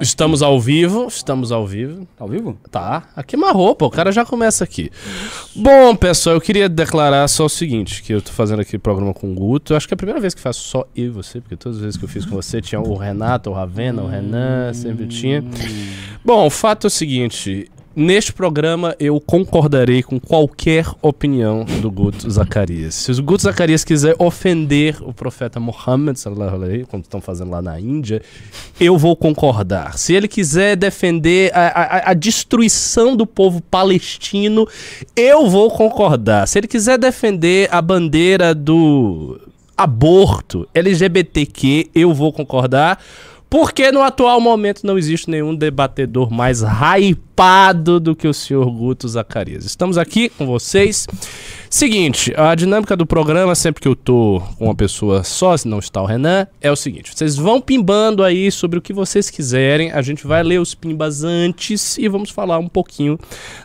Estamos ao vivo, estamos ao vivo. Tá ao vivo? Tá, aqui é uma roupa, o cara já começa aqui. Bom, pessoal, eu queria declarar só o seguinte, que eu tô fazendo aqui o programa com o Guto. Eu acho que é a primeira vez que faço só eu e você, porque todas as vezes que eu fiz com você tinha o Renato, o Ravena, o Renan, sempre tinha. Bom, o fato é o seguinte, Neste programa eu concordarei com qualquer opinião do Guto Zacarias. Se o Guto Zacarias quiser ofender o profeta Muhammad, como estão fazendo lá na Índia, eu vou concordar. Se ele quiser defender a, a, a destruição do povo palestino, eu vou concordar. Se ele quiser defender a bandeira do aborto LGBTQ, eu vou concordar. Porque no atual momento não existe nenhum debatedor mais hypado do que o senhor Guto Zacarias. Estamos aqui com vocês. Seguinte, a dinâmica do programa, sempre que eu tô com uma pessoa só, se não está o Renan, é o seguinte: vocês vão pimbando aí sobre o que vocês quiserem, a gente vai ler os pimbas antes e vamos falar um pouquinho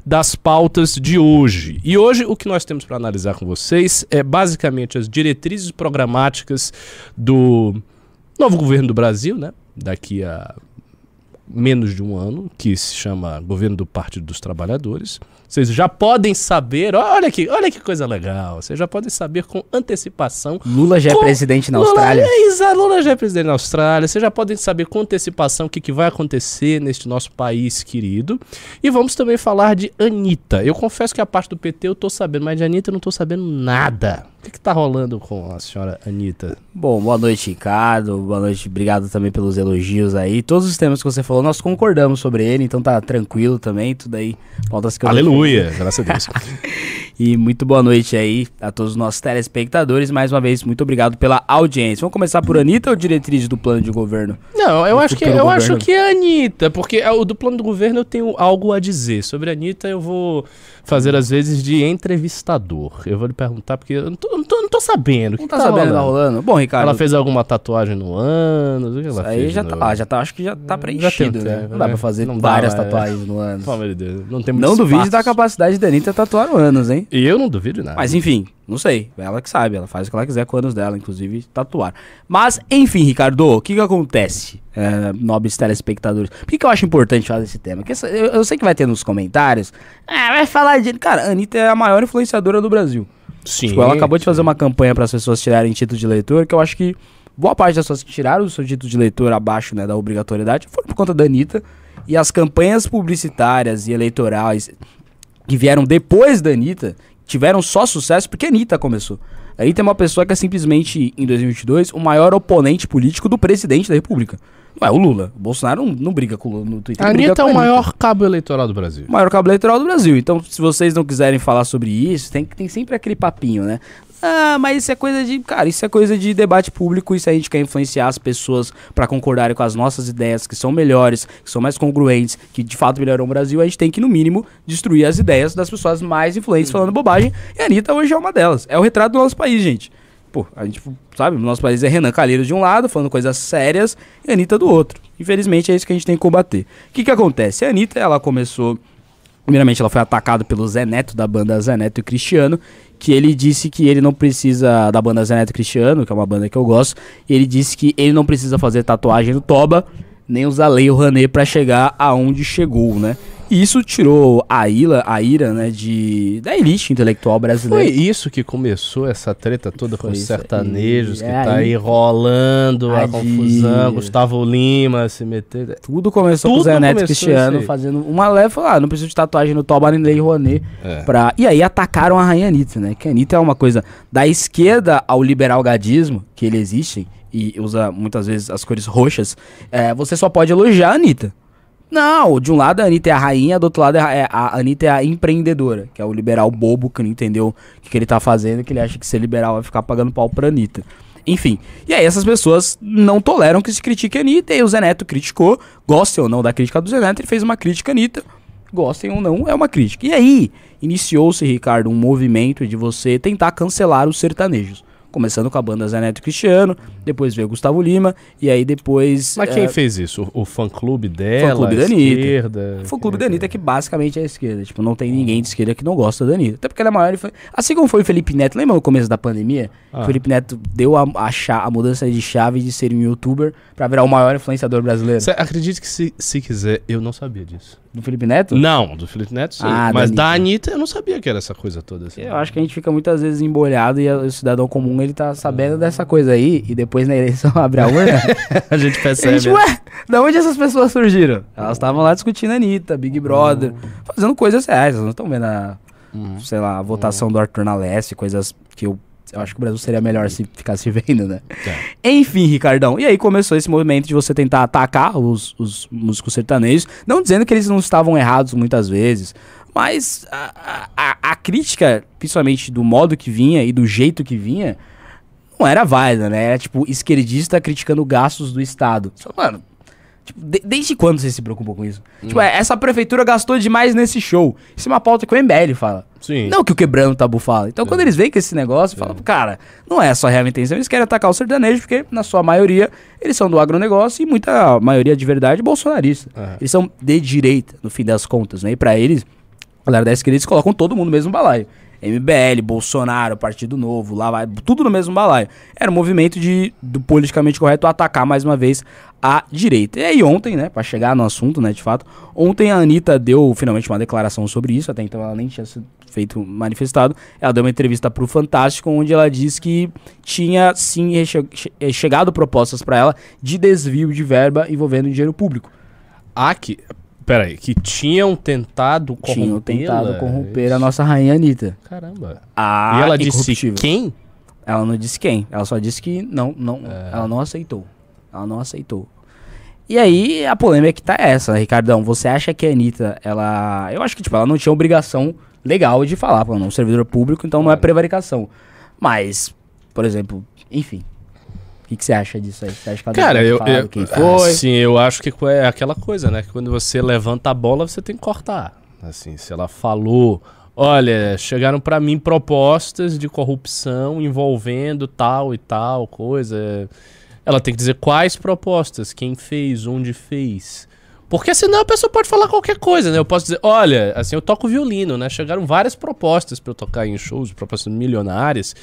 das pautas de hoje. E hoje o que nós temos para analisar com vocês é basicamente as diretrizes programáticas do novo governo do Brasil, né? Daqui a menos de um ano, que se chama Governo do Partido dos Trabalhadores. Vocês já podem saber, olha que, olha que coisa legal, vocês já podem saber com antecipação. Lula já é com, é presidente na Austrália. Lula, é, Lula já é presidente na Austrália. Vocês já podem saber com antecipação o que, que vai acontecer neste nosso país querido. E vamos também falar de Anitta. Eu confesso que a parte do PT eu tô sabendo, mas de Anitta eu não tô sabendo nada. O que, que tá rolando com a senhora Anitta? Bom, boa noite, Ricardo. Boa noite, obrigado também pelos elogios aí. Todos os temas que você falou, nós concordamos sobre ele, então tá tranquilo também, tudo aí. Pautas que Aleluia, graças a Deus. e muito boa noite aí a todos os nossos telespectadores. Mais uma vez, muito obrigado pela audiência. Vamos começar por Anitta ou diretriz do plano de governo? Não, eu acho que eu acho que é a Anitta, porque é o do plano do governo eu tenho algo a dizer. Sobre a Anitta eu vou fazer às vezes de entrevistador. Eu vou lhe perguntar, porque eu não tô, não tô, não tô sabendo. Não tá, tá sabendo, tá rolando? Bom, Ricardo. Ela fez alguma tatuagem no ano? O que ela aí já tá, ah, já tá, acho que já tá preenchido, já né? Não dá pra fazer não várias dá, tatuagens é. no ano. Pelo amor de Deus. Não tem Não duvide da capacidade da Anitta tatuar anos, hein? E eu não duvido nada. Mas enfim, não sei. Ela que sabe, ela faz o que ela quiser com anos dela, inclusive tatuar. Mas, enfim, Ricardo, o que que acontece, é, nobres telespectadores? Por que, que eu acho importante falar desse tema? Porque eu, eu, sei que vai ter nos comentários. Ah, vai falar de. Cara, a Anitta é a maior influenciadora do Brasil. Sim. Tipo, ela acabou de fazer uma campanha para as pessoas tirarem título de leitor, que eu acho que boa parte das pessoas que tiraram o seu título de leitor abaixo né, da obrigatoriedade foram por conta da Anitta. E as campanhas publicitárias e eleitorais que vieram depois da Anitta tiveram só sucesso porque a Anitta começou. A Anitta é uma pessoa que é simplesmente, em 2022, o maior oponente político do presidente da República. Não é o Lula. O Bolsonaro não, não briga com o Lula no Twitter. A Anitta é o maior cabo eleitoral do Brasil. O maior cabo eleitoral do Brasil. Então, se vocês não quiserem falar sobre isso, tem, tem sempre aquele papinho, né? Ah, mas isso é coisa de. Cara, isso é coisa de debate público. Isso a gente quer influenciar as pessoas para concordarem com as nossas ideias, que são melhores, que são mais congruentes, que de fato melhoram o Brasil. A gente tem que, no mínimo, destruir as ideias das pessoas mais influentes uhum. falando bobagem. E a Anitta hoje é uma delas. É o retrato do nosso país, gente. Pô, a gente, sabe, o nosso país é Renan Calheiros de um lado, falando coisas sérias, e a Anitta do outro. Infelizmente é isso que a gente tem que combater. O que que acontece? A Anitta, ela começou. Primeiramente, ela foi atacada pelo Zé Neto, da banda Zé Neto e Cristiano, que ele disse que ele não precisa da banda Zé Neto Cristiano, que é uma banda que eu gosto, ele disse que ele não precisa fazer tatuagem no toba, nem usar lei Rouanet para chegar aonde chegou, né? E isso tirou a ira, a ira, né, de da elite intelectual brasileira. Foi isso que começou essa treta toda Foi com os sertanejos que é tá aí rolando a, a confusão, Gustavo Lima se meter. Tudo começou Tudo com o Zé Neto Cristiano fazendo uma leva, ah, não preciso de tatuagem no toba nem lei Rouanet é. pra... E aí atacaram a Rainha Anitta, né? Que a Anitta é uma coisa da esquerda ao liberal gadismo que ele existe e usa muitas vezes as cores roxas, é, você só pode elogiar a Anitta. Não, de um lado a Anitta é a rainha, do outro lado é a, é, Anitta é a empreendedora, que é o liberal bobo que não entendeu o que, que ele tá fazendo, que ele acha que ser liberal vai ficar pagando pau pra Anitta. Enfim, e aí essas pessoas não toleram que se critique a Anitta, e o Zé Neto criticou, gostem ou não da crítica do Zé Neto, ele fez uma crítica a Anitta, gostem ou não, é uma crítica. E aí, iniciou-se, Ricardo, um movimento de você tentar cancelar os sertanejos Começando com a banda Zé Neto e Cristiano, depois veio Gustavo Lima, e aí depois. Mas quem é, fez isso? O, o fã-clube dela, Fã-clube da Anitta. esquerda? Foi o clube da Anitta que basicamente é a esquerda. Tipo, não tem ninguém de esquerda que não gosta da Anitta. Até porque ela é maior. influ- Assim como foi o Felipe Neto, lembra no começo da pandemia? Ah. O Felipe Neto deu a, a, cha- a mudança de chave de ser um youtuber pra virar o maior influenciador brasileiro. Cê acredite que se, se quiser, eu não sabia disso. Do Felipe Neto? Não, do Felipe Neto sim. Ah, da mas da Anitta. Anitta eu não sabia que era essa coisa toda. Assim. Eu acho que a gente fica muitas vezes embolhado e a- o cidadão comum ele tá sabendo dessa coisa aí e depois na eleição abre a urna. a gente a percebe. gente, ué, da onde essas pessoas surgiram? Elas estavam lá discutindo a Anitta, Big Brother, fazendo coisas reais. Elas não estão vendo a, Uhum. sei lá, a votação do Arthur na Leste, coisas que eu, eu acho que o Brasil seria melhor se ficasse vendo, né? É. Enfim, Ricardão. E aí começou esse movimento de você tentar atacar os, os músicos sertanejos, não dizendo que eles não estavam errados muitas vezes, mas a, a, a crítica, principalmente do modo que vinha e do jeito que vinha, não era válida, né? Era tipo esquerdista criticando gastos do Estado. Só, Mano, tipo, de- desde quando você se preocupa com isso? Tipo, é, essa prefeitura gastou demais nesse show. Isso é uma pauta que o MBL fala. Sim. Não que o quebrando o tabu fala. Então, quando eles veem com esse negócio, falam, cara, não é a sua real intenção. Eles querem atacar o sertanejo, porque, na sua maioria, eles são do agronegócio e muita maioria de verdade bolsonarista. Aham. Eles são de direita, no fim das contas, né? E pra eles, a galera da esquerda, eles colocam todo mundo no mesmo balaio. MBL, Bolsonaro, Partido Novo, lá vai, tudo no mesmo balaio. Era um movimento de, do politicamente correto atacar mais uma vez a direita. E aí ontem, né, pra chegar no assunto, né, de fato, ontem a Anitta deu finalmente uma declaração sobre isso, até então ela nem tinha sido feito manifestado. Ela deu uma entrevista pro Fantástico, onde ela disse que tinha sim eh, chegado propostas pra ela de desvio de verba envolvendo dinheiro público. Que. Peraí, que tinham tentado corromper. Tinham tentado corromper a nossa rainha Anitta. Caramba. A e ela disse quem? Ela não disse quem. Ela só disse que não, não, É. ela não aceitou. Ela não aceitou. E aí a polêmica que tá essa, Ricardão. Você acha que a Anitta, ela. Eu acho que, tipo, ela não tinha obrigação legal de falar, pô, não, um servidor público, então não é Claro. prevaricação. Mas, por exemplo, enfim. O que, que você acha disso aí? Você acha que Cara, eu, eu, quem foi? Sim, eu acho que é aquela coisa, né? Que quando você levanta a bola, você tem que cortar. Assim, se ela falou, olha, chegaram pra mim propostas de corrupção envolvendo tal e tal coisa. Ela tem que dizer quais propostas, quem fez, onde fez. Porque senão a pessoa pode falar qualquer coisa, né? Eu posso dizer, olha, assim, eu toco violino, né? Chegaram várias propostas pra eu tocar em shows, propostas milionárias.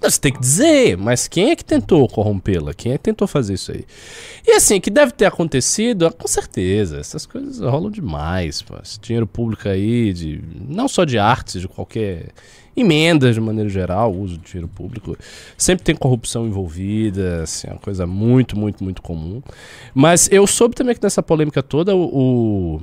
Não, Você tem que dizer, mas quem é que tentou corrompê-la? Quem é que tentou fazer isso aí? E assim, que deve ter acontecido, com certeza, essas coisas rolam demais, pô. Esse dinheiro público aí, de, não só de artes, de qualquer emendas de maneira geral, uso de dinheiro público, sempre tem corrupção envolvida, assim, é uma coisa muito, muito, muito comum. Mas eu soube também que nessa polêmica toda, o... o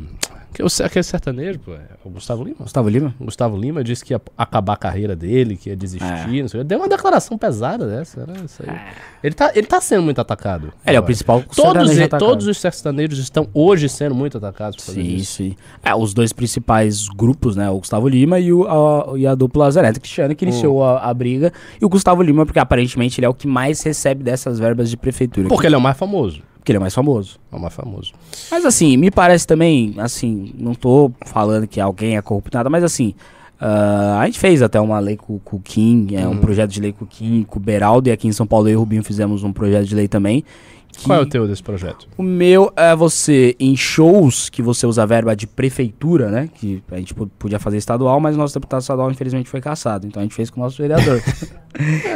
que o- aquele sertanejo, pô, é o Gustavo Lima? Gustavo Lima? O Gustavo Lima disse que ia acabar a carreira dele, que ia desistir, É. não sei. Deu uma declaração pesada dessa, né? Isso aí. Ele, tá, ele tá sendo muito atacado. Ele é o principal Todos, todos os sertanejos estão hoje sendo muito atacados por Sim, disso. sim. É, os dois principais grupos, né? O Gustavo Lima e, o, a, e a dupla Zé Neto Cristiano, que iniciou a, a briga. E o Gustavo Lima, porque aparentemente ele é o que mais recebe dessas verbas de prefeitura. Porque ele é o mais famoso. Porque ele é mais famoso. É o mais famoso. Mas assim, me parece também, assim, não tô falando que alguém é corrupto nada, mas assim, ah, a gente fez até uma lei com, com o Kim, é, um projeto de lei com o Kim, com o Beraldo, e aqui em São Paulo eu e o Rubinho fizemos um projeto de lei também. Que- Qual é o teu desse projeto? o meu é você, em shows que você usa a verba de prefeitura, né? Que a gente po- podia fazer estadual, mas nosso deputado estadual infelizmente foi caçado. Então a gente fez com o nosso vereador.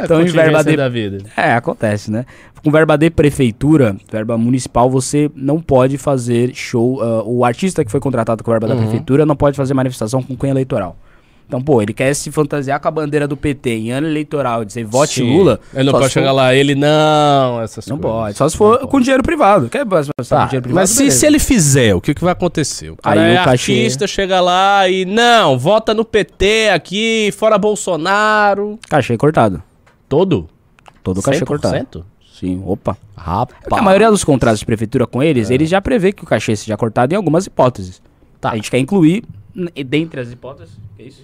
Então, em verba de- da vida. é, acontece, né? Com verba de prefeitura, verba municipal, você não pode fazer show. ah, o artista que foi contratado com verba da Uhum. prefeitura não pode fazer manifestação com cunho eleitoral. Então, pô, ele quer se fantasiar com a bandeira do PT em ano eleitoral e dizer vote Sim. Lula. Ele não pode se for- chegar lá, ele não, essas Não coisas. pode. Só se for Não com pode. dinheiro privado. Quer Tá, com dinheiro privado? mas se, se ele fizer, o que, que vai acontecer? O Aí é o cachê- artista, chega lá e não, vota no PT aqui, fora Bolsonaro. Cachê cortado. Todo? Todo o cachê cortado. 100%? Sim, opa. Rapaz. A maioria dos contratos de prefeitura com eles, eles já prevê que o cachê seja cortado em algumas hipóteses. Tá. A gente quer incluir, dentre as hipóteses. é isso?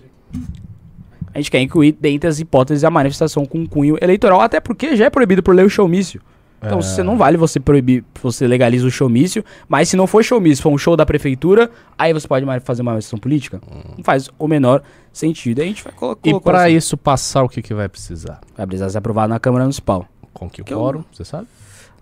A gente quer incluir, dentre as hipóteses, a manifestação com cunho eleitoral, até porque já é proibido por lei o showmício. Então você não vale você proibir, você legaliza o showmício, mas se não for showmício, for um show da prefeitura, aí você pode fazer uma manifestação política? Não faz o menor sentido. Aí a gente vai colo E colocar pra assim. isso passar, o que, que vai precisar? Vai precisar ser aprovado na Câmara Municipal. Com que Que quórum, você sabe?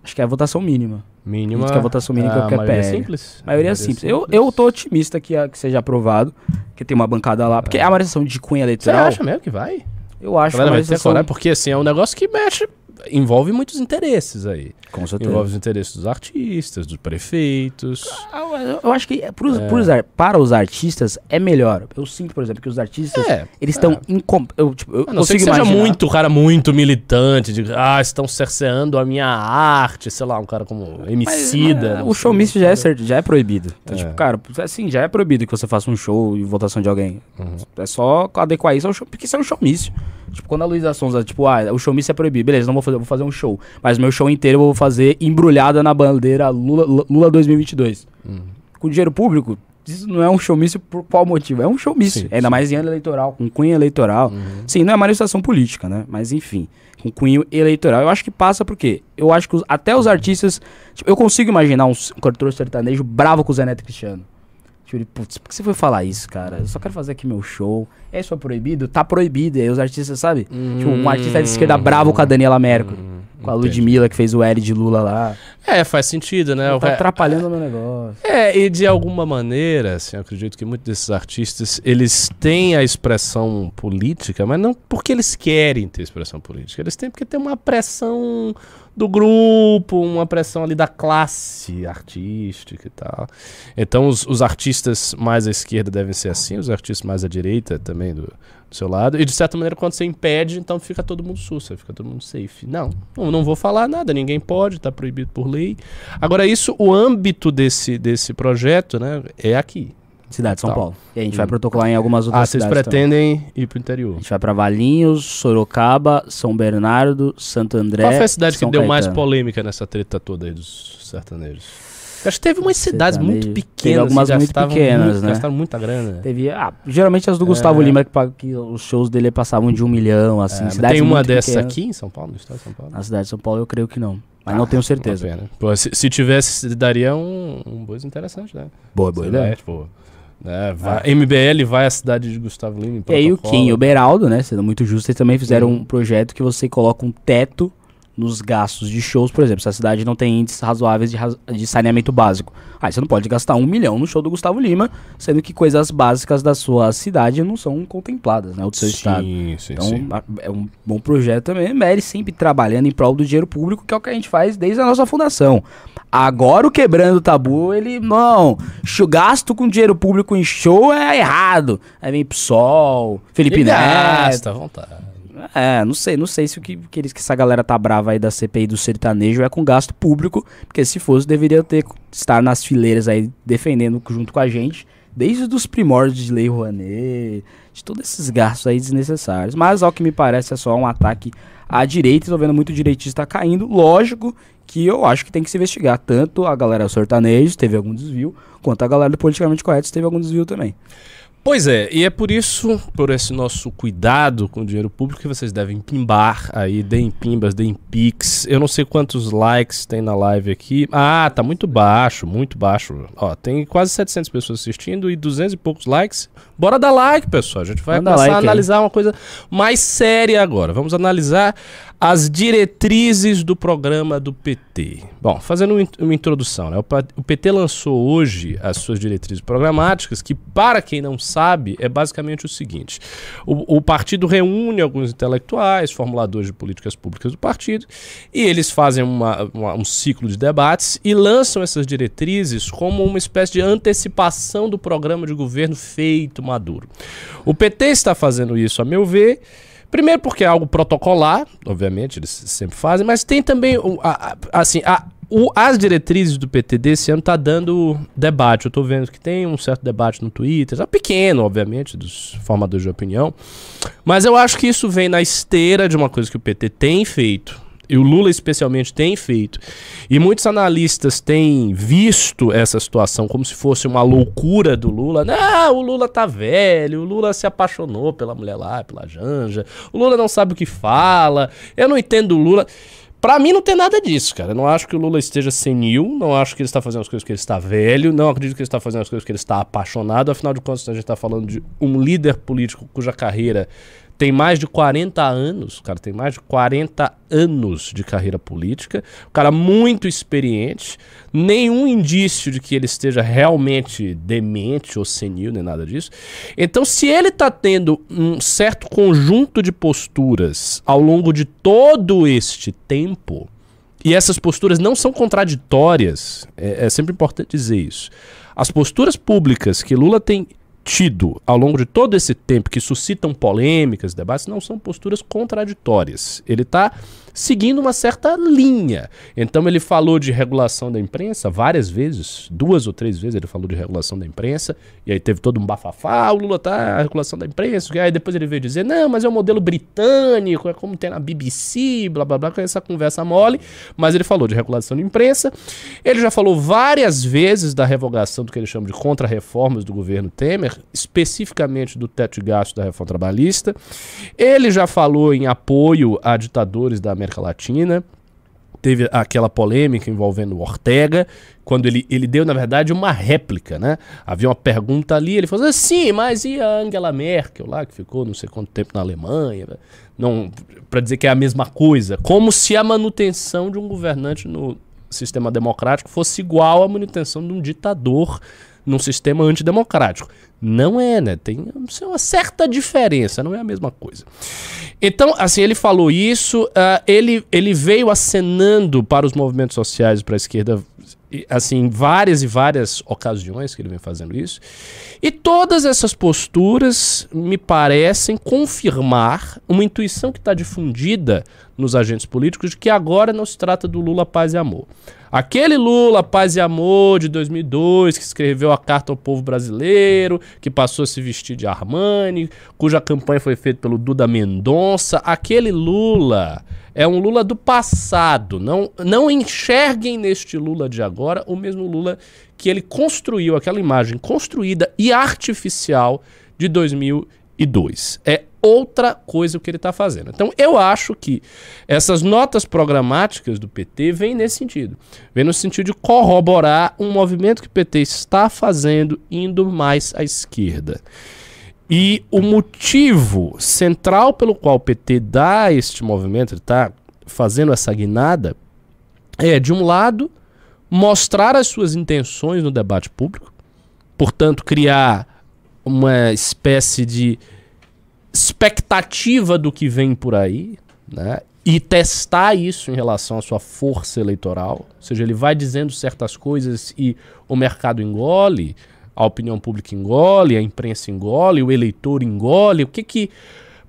Acho que é a votação mínima. Mínima. Que a votação mínima a qualquer maioria PL. simples. maioria é simples. Eu, eu tô otimista que, a- que seja aprovado, que tem uma bancada lá. Porque a manifestação de cunha Você eleitoral, acha mesmo que vai? eu acho A que a vai ter coragem, porque assim, é um negócio que mexe, envolve muitos interesses aí. Com certeza. Envolve os interesses dos artistas, dos prefeitos. Ah, Eu, eu acho que é pros, pros ar- para os artistas é melhor. Eu sinto, por exemplo, que os artistas, É, eles estão... incom- Eu, tipo, eu A não ser que consigo seja imaginar- muito, cara muito militante, de ah, estão cerceando a minha arte, sei lá, um cara como Emicida. mas, não o sei. showmício já é, certo, já é proibido. Então, É. tipo, cara, assim, já é proibido que você faça um show e votação de alguém. Uhum. É só adequar isso ao show, porque isso é um showmício. Tipo, quando a Luísa Sonza, tipo, ah, o showmício é proibido, beleza, não vou fazer, vou fazer um show. Mas meu show inteiro eu vou fazer embrulhada na bandeira Lula, Lula 2022. Uhum. Com dinheiro público, isso não é um showmício por qual motivo? É um showmício. Sim, Ainda sim. mais em ano eleitoral, com cunho eleitoral. Uhum. Sim, não é manifestação política, né? Mas enfim, com cunho eleitoral. Eu acho que passa porque eu acho que os- até os artistas. tipo, eu consigo imaginar um, um cantor sertanejo bravo com o Zé Neto Cristiano. Tipo, putz, por que você foi falar isso, cara? Eu só quero fazer aqui meu show. É isso é proibido? Tá proibido. E aí os artistas, sabe? Tipo, um artista de esquerda bravo com a Daniela Mercury. Com a. Ludmilla, que fez o L de Lula lá. É, faz sentido, né? tá É, atrapalhando o meu negócio. É, e de alguma maneira, assim, eu acredito que muitos desses artistas, eles têm a expressão política, mas não porque eles querem ter expressão política. Eles têm porque tem uma pressão do grupo, uma pressão ali da classe artística e tal. Então, os, os artistas mais à esquerda devem ser assim, os artistas mais à direita também do, do seu lado. E, de certa maneira, quando você impede, então fica todo mundo sussa, fica todo mundo safe. Não, não, não vou falar nada, ninguém pode, tá proibido por lei. Agora, isso, o âmbito desse, desse projeto, né, é aqui. Cidade de São. Paulo. E a gente Hum. vai protocolar em algumas outras Ah, vocês cidades também. pretendem ir pro interior. A gente vai pra Valinhos, Sorocaba, São Bernardo, Santo André. Qual foi a cidade São que deu mais Caetano. polêmica nessa treta toda aí dos sertanejos? Acho que teve umas cidades muito Sertanejo. pequenas. Teve algumas que muito pequenas, muito- né? Gastaram muita grana. Teve, ah, geralmente as do Gustavo É. Lima, que, que os shows dele passavam de um milhão, assim. É, cidades tem uma muito dessa pequenas. aqui em São Paulo, no estado de São Paulo? Na cidade de São Paulo eu creio que não. Mas não tenho certeza. Pô, se, se tivesse, daria um, um buzz interessante, né? Boa, Você vai, tipo, né, vai- MBL vai à cidade de Gustavo Lima. E aí o. Kim e o Beraldo, né, sendo muito justo, eles também fizeram Uhum. um projeto que você coloca um teto nos gastos de shows, por exemplo, se a cidade não tem índices razoáveis de, de saneamento básico. Aí você não pode gastar um milhão no show do Gustavo Lima, sendo que coisas básicas da sua cidade não são contempladas, né, ou do seu estado. Sim, sim, Então, sim. é um bom projeto também. Mary sempre trabalhando em prol do dinheiro público, que é o que a gente faz desde a nossa fundação. Agora o Quebrando o Tabu, ele, não, gasto com dinheiro público em show é errado. Aí vem PSOL, Felipe Neto. gasta, à vontade. É, não sei, não sei se o que, que, eles, que essa galera tá brava aí da CPI do sertanejo é com gasto público, porque se fosse, deveria ter estar nas fileiras aí defendendo junto com a gente, desde os primórdios de Lei Rouanet, de todos esses gastos aí desnecessários. Mas ao que me parece é só um ataque à direita, tô vendo muito direitista caindo. Lógico que eu acho que tem que se investigar, tanto a galera sertanejo teve algum desvio, quanto a galera do politicamente correto teve algum desvio também. Pois é, e é por isso, por esse nosso cuidado com o dinheiro público, que vocês devem pimbar aí, deem pimbas, deem pix. Eu não sei quantos likes tem na live aqui. Ah, tá muito baixo, muito baixo. Ó, tem quase 700 pessoas assistindo e 200 e poucos likes. Bora dar like, pessoal. A gente vai Manda começar like a analisar uma coisa mais séria agora. Vamos analisar as diretrizes do programa do PT. Bom, fazendo uma in- uma introdução, né? O PT lançou hoje as suas diretrizes programáticas, que, para quem não sabe, é basicamente o seguinte: o, o partido reúne alguns intelectuais, formuladores de políticas públicas do partido, e eles fazem uma- uma- um ciclo de debates e lançam essas diretrizes como uma espécie de antecipação do programa de governo feito maduro. O PT está fazendo isso, a meu ver. Primeiro porque é algo protocolar, obviamente, eles sempre fazem, mas tem também, assim, a- o- as diretrizes do PT desse ano tá dando debate. Eu tô vendo que tem um certo debate no Twitter, tá pequeno, obviamente, dos formadores de opinião, mas eu acho que isso vem na esteira de uma coisa que o PT tem feito, e o Lula especialmente tem feito, e muitos analistas têm visto essa situação como se fosse uma loucura do Lula. Não, o Lula tá velho, o Lula se apaixonou pela mulher lá, pela Janja, o Lula não sabe o que fala, eu não entendo o Lula. Pra mim não tem nada disso, cara. Eu não acho que o Lula esteja senil, não acho que ele está fazendo as coisas que ele está velho, não acredito que ele está fazendo as coisas que ele está apaixonado. Afinal de contas, a gente está falando de um líder político cuja carreira tem mais de 40 anos, cara, tem mais de 40 anos de carreira política, um cara muito experiente, nenhum indício de que ele esteja realmente demente ou senil, nem nada disso. Então, se ele está tendo um certo conjunto de posturas ao longo de todo este tempo, e essas posturas não são contraditórias, é, é sempre importante dizer isso. As posturas públicas que Lula tem tido ao longo de todo esse tempo que suscitam polêmicas, debates, não são posturas contraditórias. Ele está seguindo uma certa linha. Então ele falou de regulação da imprensa várias vezes, duas ou três vezes ele falou de regulação da imprensa, e aí teve todo um bafafá, o Lula tá a regulação da imprensa, e aí depois ele veio dizer, não, mas é o um modelo britânico, é como tem na BBC, blá blá blá, com essa conversa mole, mas ele falou de regulação da imprensa, ele já falou várias vezes da revogação do que ele chama de contra-reformas do governo Temer, especificamente do teto de gasto da reforma trabalhista, ele já falou em apoio a ditadores da América Latina. Teve aquela polêmica envolvendo o Ortega, quando ele, ele deu, na verdade, uma réplica, né? Havia uma pergunta ali, ele falou assim, mas e a Angela Merkel lá, que ficou não sei quanto tempo na Alemanha? Não, para dizer que é a mesma coisa. Como se a manutenção de um governante no sistema democrático fosse igual à manutenção de um ditador num sistema antidemocrático. Não é, né? Tem uma certa diferença, não é a mesma coisa. Então, assim, ele falou isso, uh, ele, ele veio acenando para os movimentos sociais para a esquerda, assim, várias e várias ocasiões que ele vem fazendo isso. E todas essas posturas me parecem confirmar uma intuição que está difundida nos agentes políticos de que agora não se trata do Lula paz e amor. Aquele Lula, paz e amor de 2002, que escreveu a carta ao povo brasileiro, que passou a se vestir de Armani, cuja campanha foi feita pelo Duda Mendonça, aquele Lula é um Lula do passado. Não, não enxerguem neste Lula de agora o mesmo Lula que ele construiu, aquela imagem construída e artificial de 2002. É outra coisa o que ele está fazendo. Então, eu acho que essas notas programáticas do PT vêm nesse sentido. Vem no sentido de corroborar um movimento que o PT está fazendo indo mais à esquerda. E o motivo central pelo qual o PT dá este movimento, está fazendo essa guinada, é, de um lado, mostrar as suas intenções no debate público, portanto, criar uma espécie de expectativa do que vem por aí, né? E testar isso em relação à sua força eleitoral. Ou seja, ele vai dizendo certas coisas e o mercado engole, a opinião pública engole, a imprensa engole, o eleitor engole. O que que.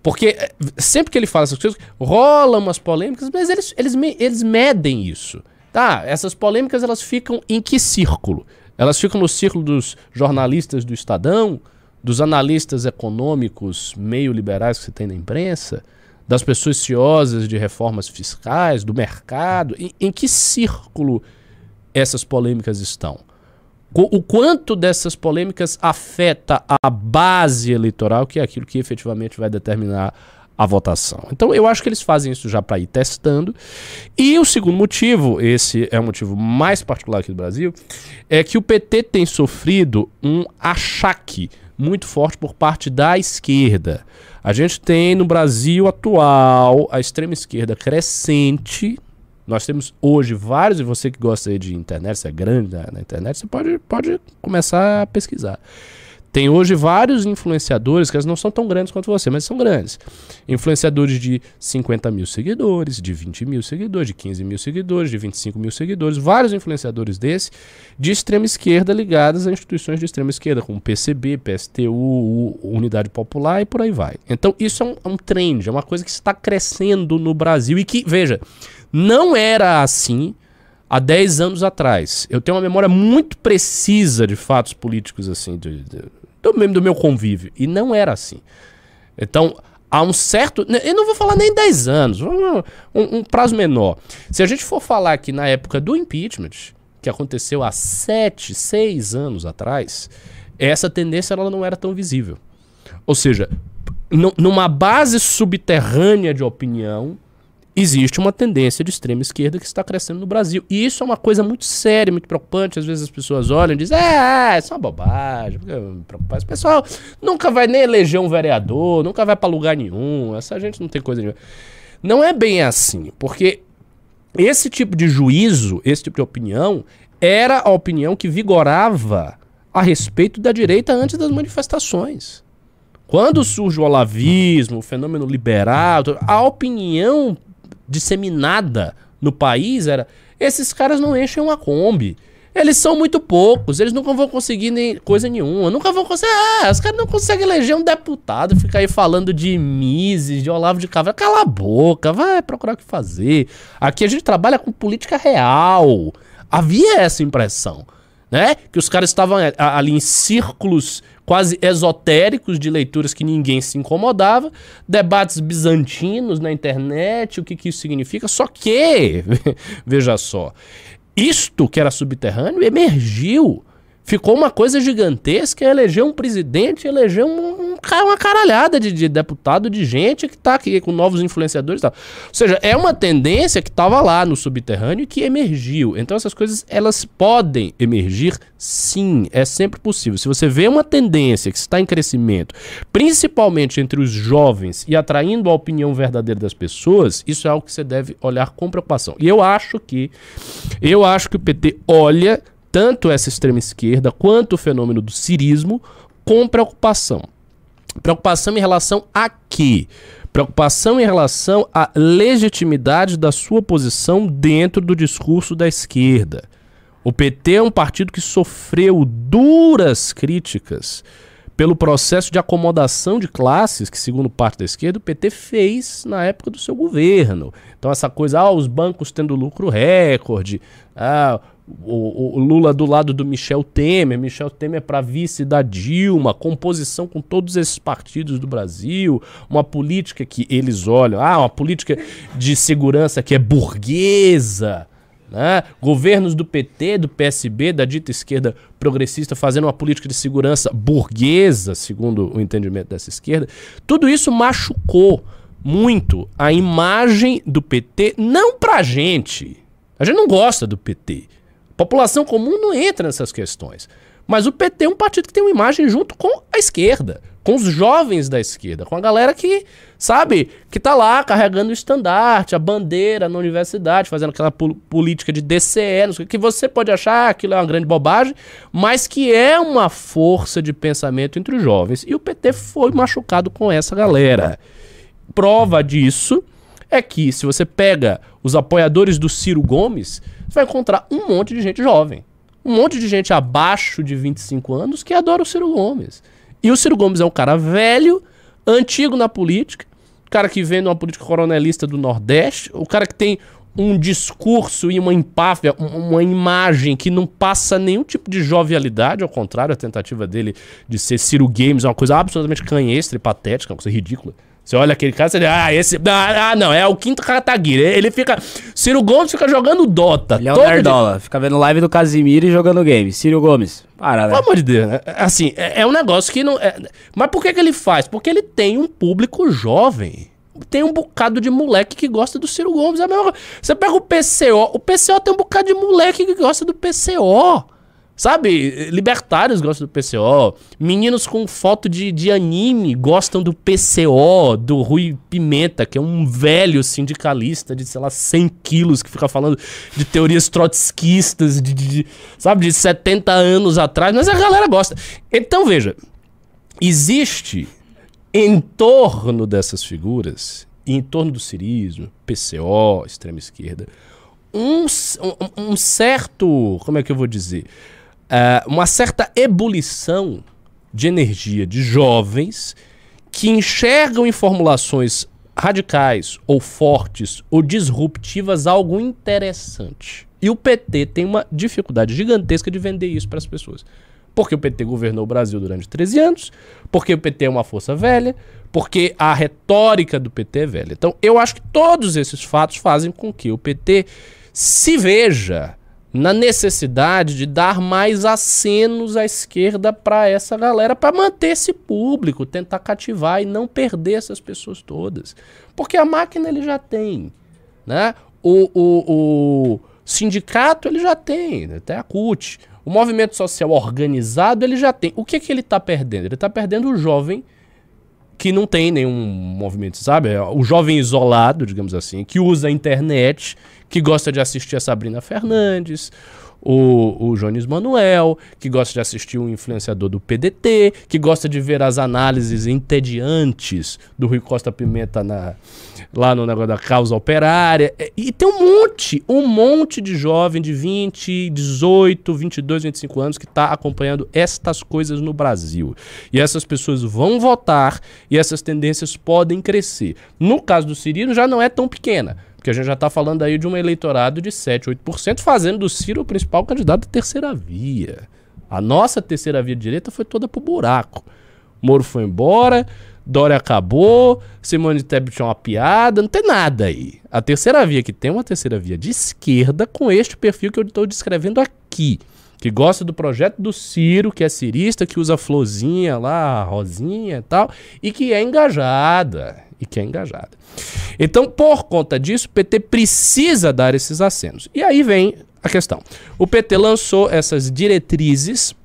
Porque eh, sempre que ele fala essas coisas, rolam umas polêmicas, mas eles, eles, eles medem isso. Tá, essas polêmicas elas ficam em que círculo? Elas ficam no círculo dos jornalistas do Estadão, dos analistas econômicos meio liberais que você tem na imprensa, das pessoas ciosas de reformas fiscais, do mercado, em, em que círculo essas polêmicas estão? O quanto dessas polêmicas afeta a base eleitoral, que é aquilo que efetivamente vai determinar a votação. Então eu acho que eles fazem isso já para ir testando. E o segundo motivo, esse é o motivo mais particular aqui do Brasil, é que o PT tem sofrido um achaque muito forte por parte da esquerda. A gente tem no Brasil atual a extrema esquerda crescente. Nós temos hoje vários, e você que gosta de internet, você é grande na, na internet, você pode, pode começar a pesquisar. Tem hoje vários influenciadores que não são tão grandes quanto você, mas são grandes. Influenciadores de 50 mil seguidores, de 20 mil seguidores, de 15 mil seguidores, de 25 mil seguidores, vários influenciadores desse de extrema esquerda ligados a instituições de extrema esquerda, como PCB, PSTU, Unidade Popular e por aí vai. Então isso é um, é um trend, é uma coisa que está crescendo no Brasil e que, veja, não era assim há 10 anos atrás. Eu tenho uma memória muito precisa de fatos políticos assim, de, de do, mesmo do meu convívio. E não era assim. Então, há um certo. Eu não vou falar nem 10 anos, um, um, prazo menor. Se a gente for falar aqui na época do impeachment, que aconteceu há 7, 6 anos atrás, essa tendência ela não era tão visível. Ou seja, numa base subterrânea de opinião, existe uma tendência de extrema esquerda que está crescendo no Brasil. E isso é uma coisa muito séria, muito preocupante. Às vezes as pessoas olham e dizem, é, é uma bobagem. O pessoal nunca vai nem eleger um vereador, nunca vai para lugar nenhum. Essa gente não tem coisa nenhuma. Não é bem assim, porque esse tipo de juízo, esse tipo de opinião, era a opinião que vigorava a respeito da direita antes das manifestações. Quando surge o olavismo, o fenômeno liberal, a opinião disseminada no país era: esses caras não enchem uma Kombi. Eles são muito poucos, eles nunca vão conseguir nem coisa nenhuma. Nunca vão conseguir. Ah, os caras não conseguem eleger um deputado, ficar aí falando de Mises, de Olavo de Carvalho. Cala a boca, vai procurar o que fazer. Aqui a gente trabalha com política real. Havia essa impressão, né? Que os caras estavam eh, ali em círculos quase esotéricos de leituras que ninguém se incomodava, debates bizantinos na internet, o que, que isso significa. Só que, veja só, isto que era subterrâneo emergiu Ficou uma coisa gigantesca, eleger um presidente, eleger um, um, uma caralhada de, de, deputado, de gente que está aqui com novos influenciadores e tal. Ou seja, é uma tendência que estava lá no subterrâneo e que emergiu. Então essas coisas, elas podem emergir sim, é sempre possível. Se você vê uma tendência que está em crescimento, principalmente entre os jovens e atraindo a opinião verdadeira das pessoas, isso é algo que você deve olhar com preocupação. E eu acho que, eu acho que o PT olha tanto essa extrema esquerda quanto o fenômeno do cirismo com preocupação. Preocupação em relação a quê? Preocupação em relação à legitimidade da sua posição dentro do discurso da esquerda. O PT é um partido que sofreu duras críticas pelo processo de acomodação de classes que, segundo parte da esquerda, o PT fez na época do seu governo. Então, essa coisa, ah, os bancos tendo lucro recorde, ah, o, o, Lula do lado do Michel Temer, Michel Temer para vice da Dilma, composição com todos esses partidos do Brasil, uma política que eles olham, ah, uma política de segurança que é burguesa, né? Governos do PT, do PSB, da dita esquerda progressista fazendo uma política de segurança burguesa, segundo o entendimento dessa esquerda. Tudo isso machucou muito a imagem do PT, não pra gente. A gente não gosta do PT. População comum não entra nessas questões. Mas o PT é um partido que tem uma imagem junto com a esquerda, com os jovens da esquerda, com a galera que, sabe, que tá lá carregando o estandarte, a bandeira na universidade, fazendo aquela política de DCE, que você pode achar aquilo é uma grande bobagem, mas que é uma força de pensamento entre os jovens. E o PT foi machucado com essa galera. Prova disso é que se você pega os apoiadores do Ciro Gomes, você vai encontrar um monte de gente jovem. Um monte de gente abaixo de 25 anos que adora o Ciro Gomes. E o Ciro Gomes é um cara velho, antigo na política, cara que vem de uma política coronelista do Nordeste, o cara que tem um discurso e uma empáfia, uma imagem que não passa nenhum tipo de jovialidade, ao contrário, a tentativa dele de ser Ciro Games é uma coisa absolutamente canhestra e patética, uma coisa ridícula. Você olha aquele cara, você diz, ah, esse. Ah, ah, não, é o quinto Kataguiri. Ele fica. Ciro Gomes fica jogando Dota. Ele é um nerdola. Fica vendo live do Casimiro e jogando game. Ciro Gomes. Para, né? Pelo amor de Deus, né? Assim, é, é um negócio que não. É... Mas por que, que ele faz? Porque ele tem um público jovem. Tem um bocado de moleque que gosta do Ciro Gomes. É a mesma... Você pega o PCO. O PCO tem um bocado de moleque que gosta do PCO. Sabe, libertários gostam do PCO, meninos com foto de, de anime gostam do PCO, do Rui Pimenta, que é um velho sindicalista de, sei lá, 100 quilos, que fica falando de teorias trotskistas, de, de, de, sabe, de 70 anos atrás, mas a galera gosta. Então, veja, existe em torno dessas figuras, em torno do cirismo, PCO, extrema esquerda, um, um, um certo, como é que eu vou dizer uh, uma certa ebulição de energia de jovens que enxergam em formulações radicais ou fortes ou disruptivas algo interessante. E o PT tem uma dificuldade gigantesca de vender isso para as pessoas. Porque o PT governou o Brasil durante 13 anos, porque o PT é uma força velha, porque a retórica do PT é velha. Então, eu acho que todos esses fatos fazem com que o PT se veja na necessidade de dar mais acenos à esquerda para essa galera, para manter esse público, tentar cativar e não perder essas pessoas todas. Porque a máquina ele já tem. né? O, o, o sindicato ele já tem, né? até a CUT. O movimento social organizado ele já tem. O que, que ele está perdendo? Ele está perdendo o jovem que não tem nenhum movimento, sabe? É o jovem isolado, digamos assim, que usa a internet, que gosta de assistir a Sabrina Fernandes, o, o Jones Manuel, que gosta de assistir um influenciador do PDT, que gosta de ver as análises entediantes do Rui Costa Pimenta na, lá no negócio da causa operária. É, e tem um monte, um monte de jovem de 20, 18, 22, 25 anos que está acompanhando estas coisas no Brasil. E essas pessoas vão votar e essas tendências podem crescer. No caso do Cirino já não é tão pequena. Porque a gente já está falando aí de um eleitorado de 7, 8%, fazendo do Ciro o principal candidato da terceira via. A nossa terceira via direita foi toda pro buraco. Moro foi embora, Dória acabou, Simone Tebet tinha uma piada, não tem nada aí. A terceira via que tem uma terceira via de esquerda com este perfil que eu estou descrevendo aqui. Que gosta do projeto do Ciro, que é cirista, que usa florzinha lá, rosinha e tal, e que é engajada e que é engajada. Então, por conta disso, o PT precisa dar esses acenos. E aí vem a questão. O PT lançou essas diretrizes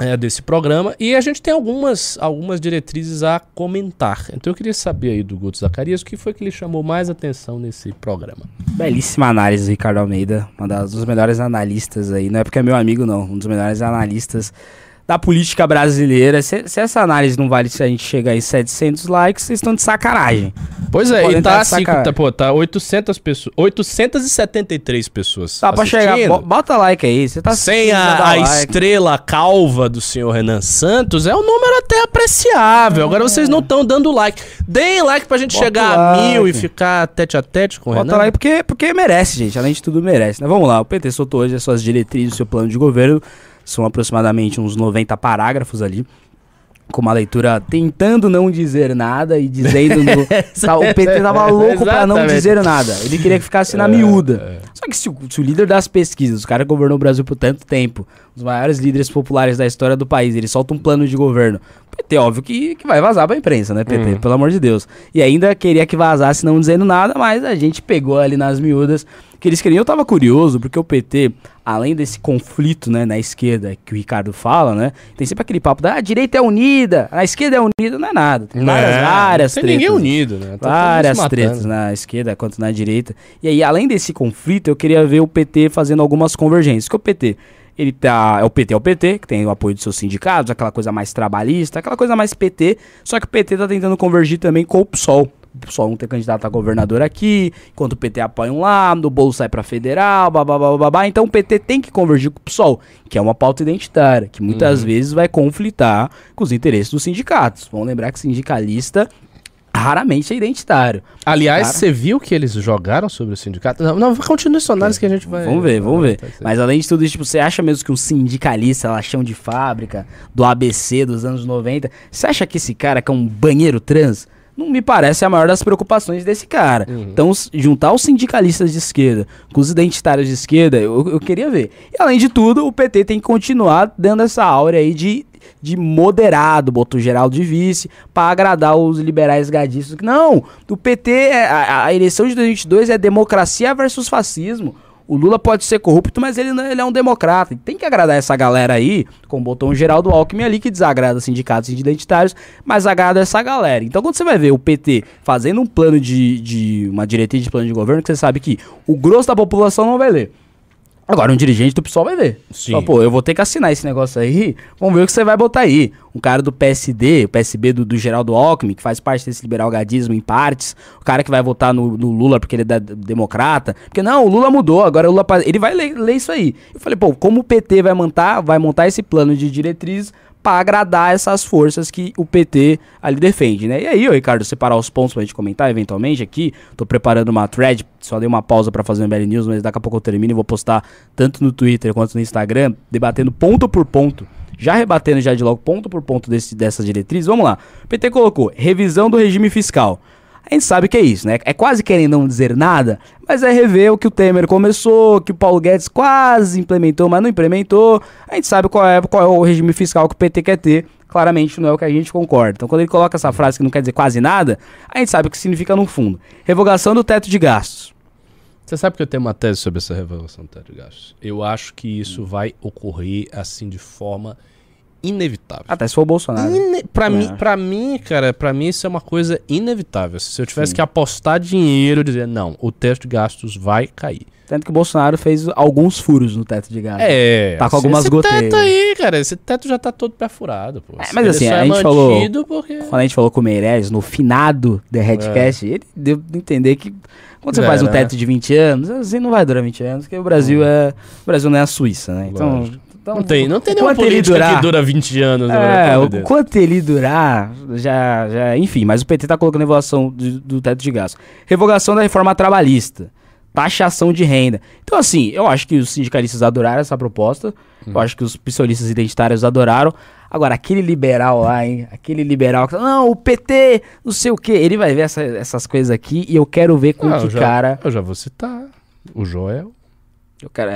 é, desse programa e a gente tem algumas, algumas diretrizes a comentar. Então eu queria saber aí do Guto Zacarias o que foi que lhe chamou mais atenção nesse programa. Belíssima análise, Ricardo Almeida, uma das dos melhores analistas aí, não é porque é meu amigo não, um dos melhores analistas da política brasileira. Se, se, essa análise não vale se a gente chegar em 700 likes, vocês estão de sacanagem. Pois é, e tá assim, tá, pô, tá 800 pessoas, 873 pessoas Tá pra chegar, bota like aí, você tá Sem a, a estrela calva do senhor Renan Santos, é um número até apreciável. Agora vocês não estão dando like. Deem like pra gente bota chegar like. a mil e ficar tete a tete com o bota Renan. like porque, porque merece, gente, além de tudo merece, né? Vamos lá, o PT soltou hoje as suas diretrizes, o seu plano de governo são aproximadamente uns 90 parágrafos ali. Com uma leitura tentando não dizer nada e dizendo. No, tá, o PT tava louco para não dizer nada. Ele queria que ficasse na é, miúda. É. Só que se o, se o, líder das pesquisas, o cara que governou o Brasil por tanto tempo, os maiores líderes populares da história do país, ele solta um plano de governo. PT, óbvio que, que vai vazar pra imprensa, né, PT? Uhum. Pelo amor de Deus. E ainda queria que vazasse não dizendo nada, mas a gente pegou ali nas miúdas que eles queriam. Eu tava curioso, porque o PT, além desse conflito, né, na esquerda que o Ricardo fala, né, tem sempre aquele papo da ah, direita é unida, a esquerda é unida, não é nada. Tem várias, é, várias tem ninguém unido, né? Tá várias tretas na esquerda quanto na direita. E aí, além desse conflito, eu queria ver o PT fazendo algumas convergências. Que o PT ele tá. É o PT é o PT, que tem o apoio dos seus sindicatos, aquela coisa mais trabalhista, aquela coisa mais PT. Só que o PT tá tentando convergir também com o PSOL só um ter candidato a governador aqui, enquanto o PT apoia um lá, o bolo sai para federal, babá, babá. Então o PT tem que convergir com o PSOL, que é uma pauta identitária, que muitas uhum. vezes vai conflitar com os interesses dos sindicatos. Vamos lembrar que sindicalista raramente é identitário. Aliás, você viu que eles jogaram sobre o sindicato? Não, não continue sua análise que a gente vai... Vamos ver, vamos ver. Mas além de tudo isso, tipo, você acha mesmo que um sindicalista, lachão de fábrica, do ABC dos anos 90, você acha que esse cara que é um banheiro trans não me parece a maior das preocupações desse cara. Uhum. Então, juntar os sindicalistas de esquerda com os identitários de esquerda, eu, eu queria ver. E além de tudo, o PT tem que continuar dando essa aura aí de de moderado, botou geral de vice, para agradar os liberais gadistas. Não, o PT, é, a, a eleição de 2022 é democracia versus fascismo. O Lula pode ser corrupto, mas ele, ele é um democrata. Tem que agradar essa galera aí, com o botão geral do Alckmin ali, que desagrada sindicatos identitários, mas agrada essa galera. Então, quando você vai ver o PT fazendo um plano de, de uma diretriz de plano de governo, que você sabe que o grosso da população não vai ler. Agora, um dirigente do PSOL vai ver. Sim. Só, pô, eu vou ter que assinar esse negócio aí. Vamos ver o que você vai botar aí. Um cara do PSD, o PSB do, do Geraldo Alckmin, que faz parte desse liberal-gadismo em partes. O cara que vai votar no, no, Lula porque ele é da, democrata. Porque não, o Lula mudou, agora o Lula. Ele vai ler, ler isso aí. Eu falei, pô, como o PT vai montar, vai montar esse plano de diretrizes para agradar essas forças que o PT ali defende, né? E aí, ô Ricardo, separar os pontos pra gente comentar eventualmente aqui. Tô preparando uma thread, só dei uma pausa para fazer um BL News, mas daqui a pouco eu termino e vou postar tanto no Twitter quanto no Instagram, debatendo ponto por ponto. Já rebatendo já de logo ponto por ponto desse, dessa diretriz, vamos lá. O PT colocou revisão do regime fiscal. A gente sabe que é isso, né? É quase querendo não dizer nada, mas é rever o que o Temer começou, que o Paulo Guedes quase implementou, mas não implementou. A gente sabe qual é, qual é o regime fiscal que o PT quer ter. Claramente não é o que a gente concorda. Então, quando ele coloca essa frase que não quer dizer quase nada, a gente sabe o que significa no fundo. Revogação do teto de gastos. Você sabe que eu tenho uma tese sobre essa revolução do teto de gastos? Eu acho que isso vai ocorrer assim de forma inevitável. Até se for o Bolsonaro. Ine pra, É. mim, pra mim, cara, pra mim isso é uma coisa inevitável. Se eu tivesse que apostar dinheiro, dizer, não, o teto de gastos vai cair. Tanto que o Bolsonaro fez alguns furos no teto de gás. É. Tá com assim, algumas esse goteiras. teto aí, cara, esse teto já tá todo perfurado, pô. É, mas Ele assim, a é gente falou- mantido Porque... Quando a gente falou com o Meirelles, no finado The Redcast, ele deu a entender que quando você É, faz um né? teto de 20 anos, assim não vai durar 20 anos, porque o Brasil é. O Brasil não é a Suíça, né? Então. Lógico. Então Não tem, não tem nenhuma política durar- que dura 20 anos. né, É, amor o de Deus. quanto ele durar, já, já. Enfim, mas o PT tá colocando revogação do, do teto de gasto. Revogação da reforma trabalhista. Taxação de renda. Então, assim, eu acho que os sindicalistas adoraram essa proposta. Eu acho que os psolistas identitários adoraram. Agora, aquele liberal lá, hein? Aquele liberal que. Não, o PT, não sei o quê. Ele vai ver essa- essas coisas aqui e eu quero ver com Ah, que eu já, cara. Eu já vou citar. O Joel. Eu quero.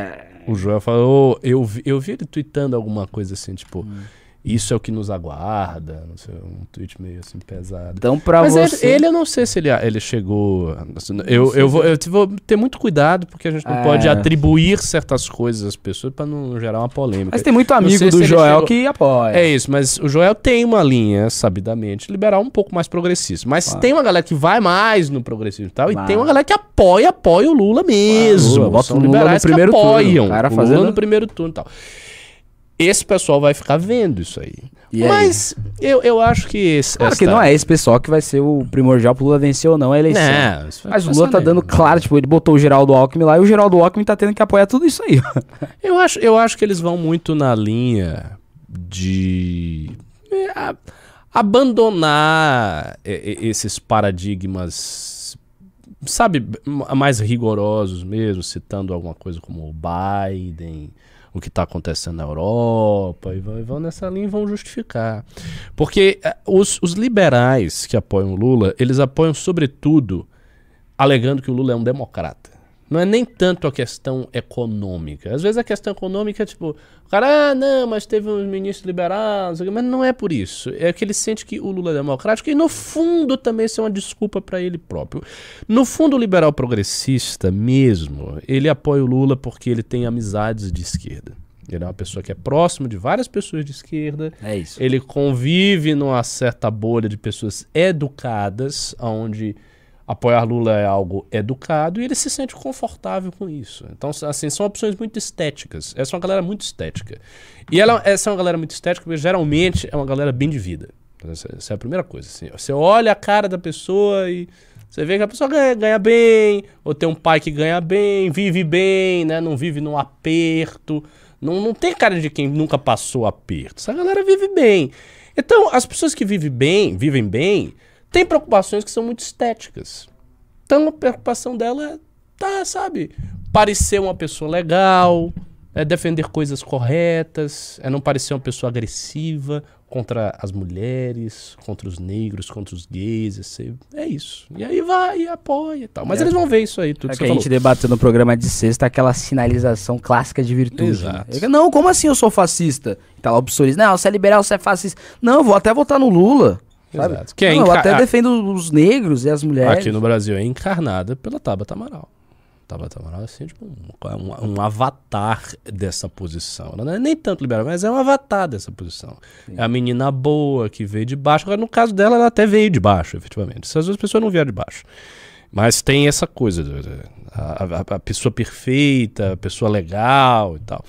O Joel falou. Eu vi, eu vi ele tweetando alguma coisa assim, tipo. Hum. Isso é o que nos aguarda. Não sei, um tweet meio assim pesado. Então, pra Mas você. ele, ele, eu não sei se ele, ele chegou. assim, eu, eu, vou, eu vou ter muito cuidado, porque a gente não É. pode atribuir certas coisas às pessoas pra não gerar uma polêmica. Mas tem muito amigo do Joel chegou- que apoia. É isso, mas o Joel tem uma linha, sabidamente, liberal um pouco mais progressista. Mas Claro. tem uma galera que vai mais no progressismo e tal, Claro. e tem uma galera que apoia, apoia o Lula mesmo. Lula, bota o Lula no liberais que primeiro turno, apoiam o cara o fazendo- Lula no primeiro turno e tal. Esse pessoal vai ficar vendo isso aí. E aí? mas eu, eu acho que esse, Claro que esta- não é esse pessoal que vai ser o primordial pro Lula vencer ou não a eleição. Não, Mas o Lula tá dando claro, tipo, ele botou o Geraldo Alckmin lá e o Geraldo Alckmin tá tendo que apoiar tudo isso aí. Eu acho, eu acho que eles vão muito na linha de é, abandonar esses paradigmas, sabe, mais rigorosos mesmo, citando alguma coisa como o Biden, o que está acontecendo na Europa, e vão, nessa linha e vão justificar. Porque é, os, os liberais que apoiam o Lula, eles apoiam sobretudo alegando que o Lula é um democrata. Não é nem tanto a questão econômica. Às vezes a questão econômica é tipo, o cara, ah, não, mas teve um ministro liberal, não sei o quê", mas não é por isso. É que ele sente que o Lula é democrático e no fundo também isso é uma desculpa para ele próprio. No fundo, o liberal progressista mesmo, ele apoia o Lula porque ele tem amizades de esquerda. Ele é uma pessoa que é próximo de várias pessoas de esquerda, É isso. ele convive numa certa bolha de pessoas educadas, onde apoiar Lula é algo educado e ele se sente confortável com isso. Então, assim, são opções muito estéticas. Essa é uma galera muito estética. E ela, essa é uma galera muito estética porque geralmente é uma galera bem de vida. Essa, essa é a primeira coisa. Assim. Você olha a cara da pessoa e você vê que a pessoa ganha, ganha bem, ou tem um pai que ganha bem, vive bem, né? Não vive num aperto. Não, não tem cara de quem nunca passou aperto. Essa galera vive bem. Então, as pessoas que vivem bem, vivem bem, têm preocupações que são muito estéticas. Então, a preocupação dela é, tá, sabe, parecer uma pessoa legal, é defender coisas corretas, é não parecer uma pessoa agressiva contra as mulheres, contra os negros, contra os gays, esse- é isso. E aí vai e apoia e tal. Mas É. eles vão ver isso aí, tudo É que que a gente debateu no programa de sexta aquela sinalização clássica de virtude. Exato. né? Não, como assim eu sou fascista? E tá lá o. Não, você é liberal, você é fascista. Não, vou até votar no Lula. Sabe? Exato. Que é Não, eu até a- defendo os negros e as mulheres. Aqui no Brasil é encarnada pela Tabata Amaral. Tabata Amaral é assim, tipo, um, um- avatar dessa posição. Ela não é nem tanto liberal, mas é um avatar dessa posição. É a menina boa que veio de baixo. Agora, no caso dela, ela até veio de baixo, efetivamente. Essas duas pessoas não vieram de baixo. Mas tem essa coisa, a, a- a pessoa perfeita, a pessoa legal e tal.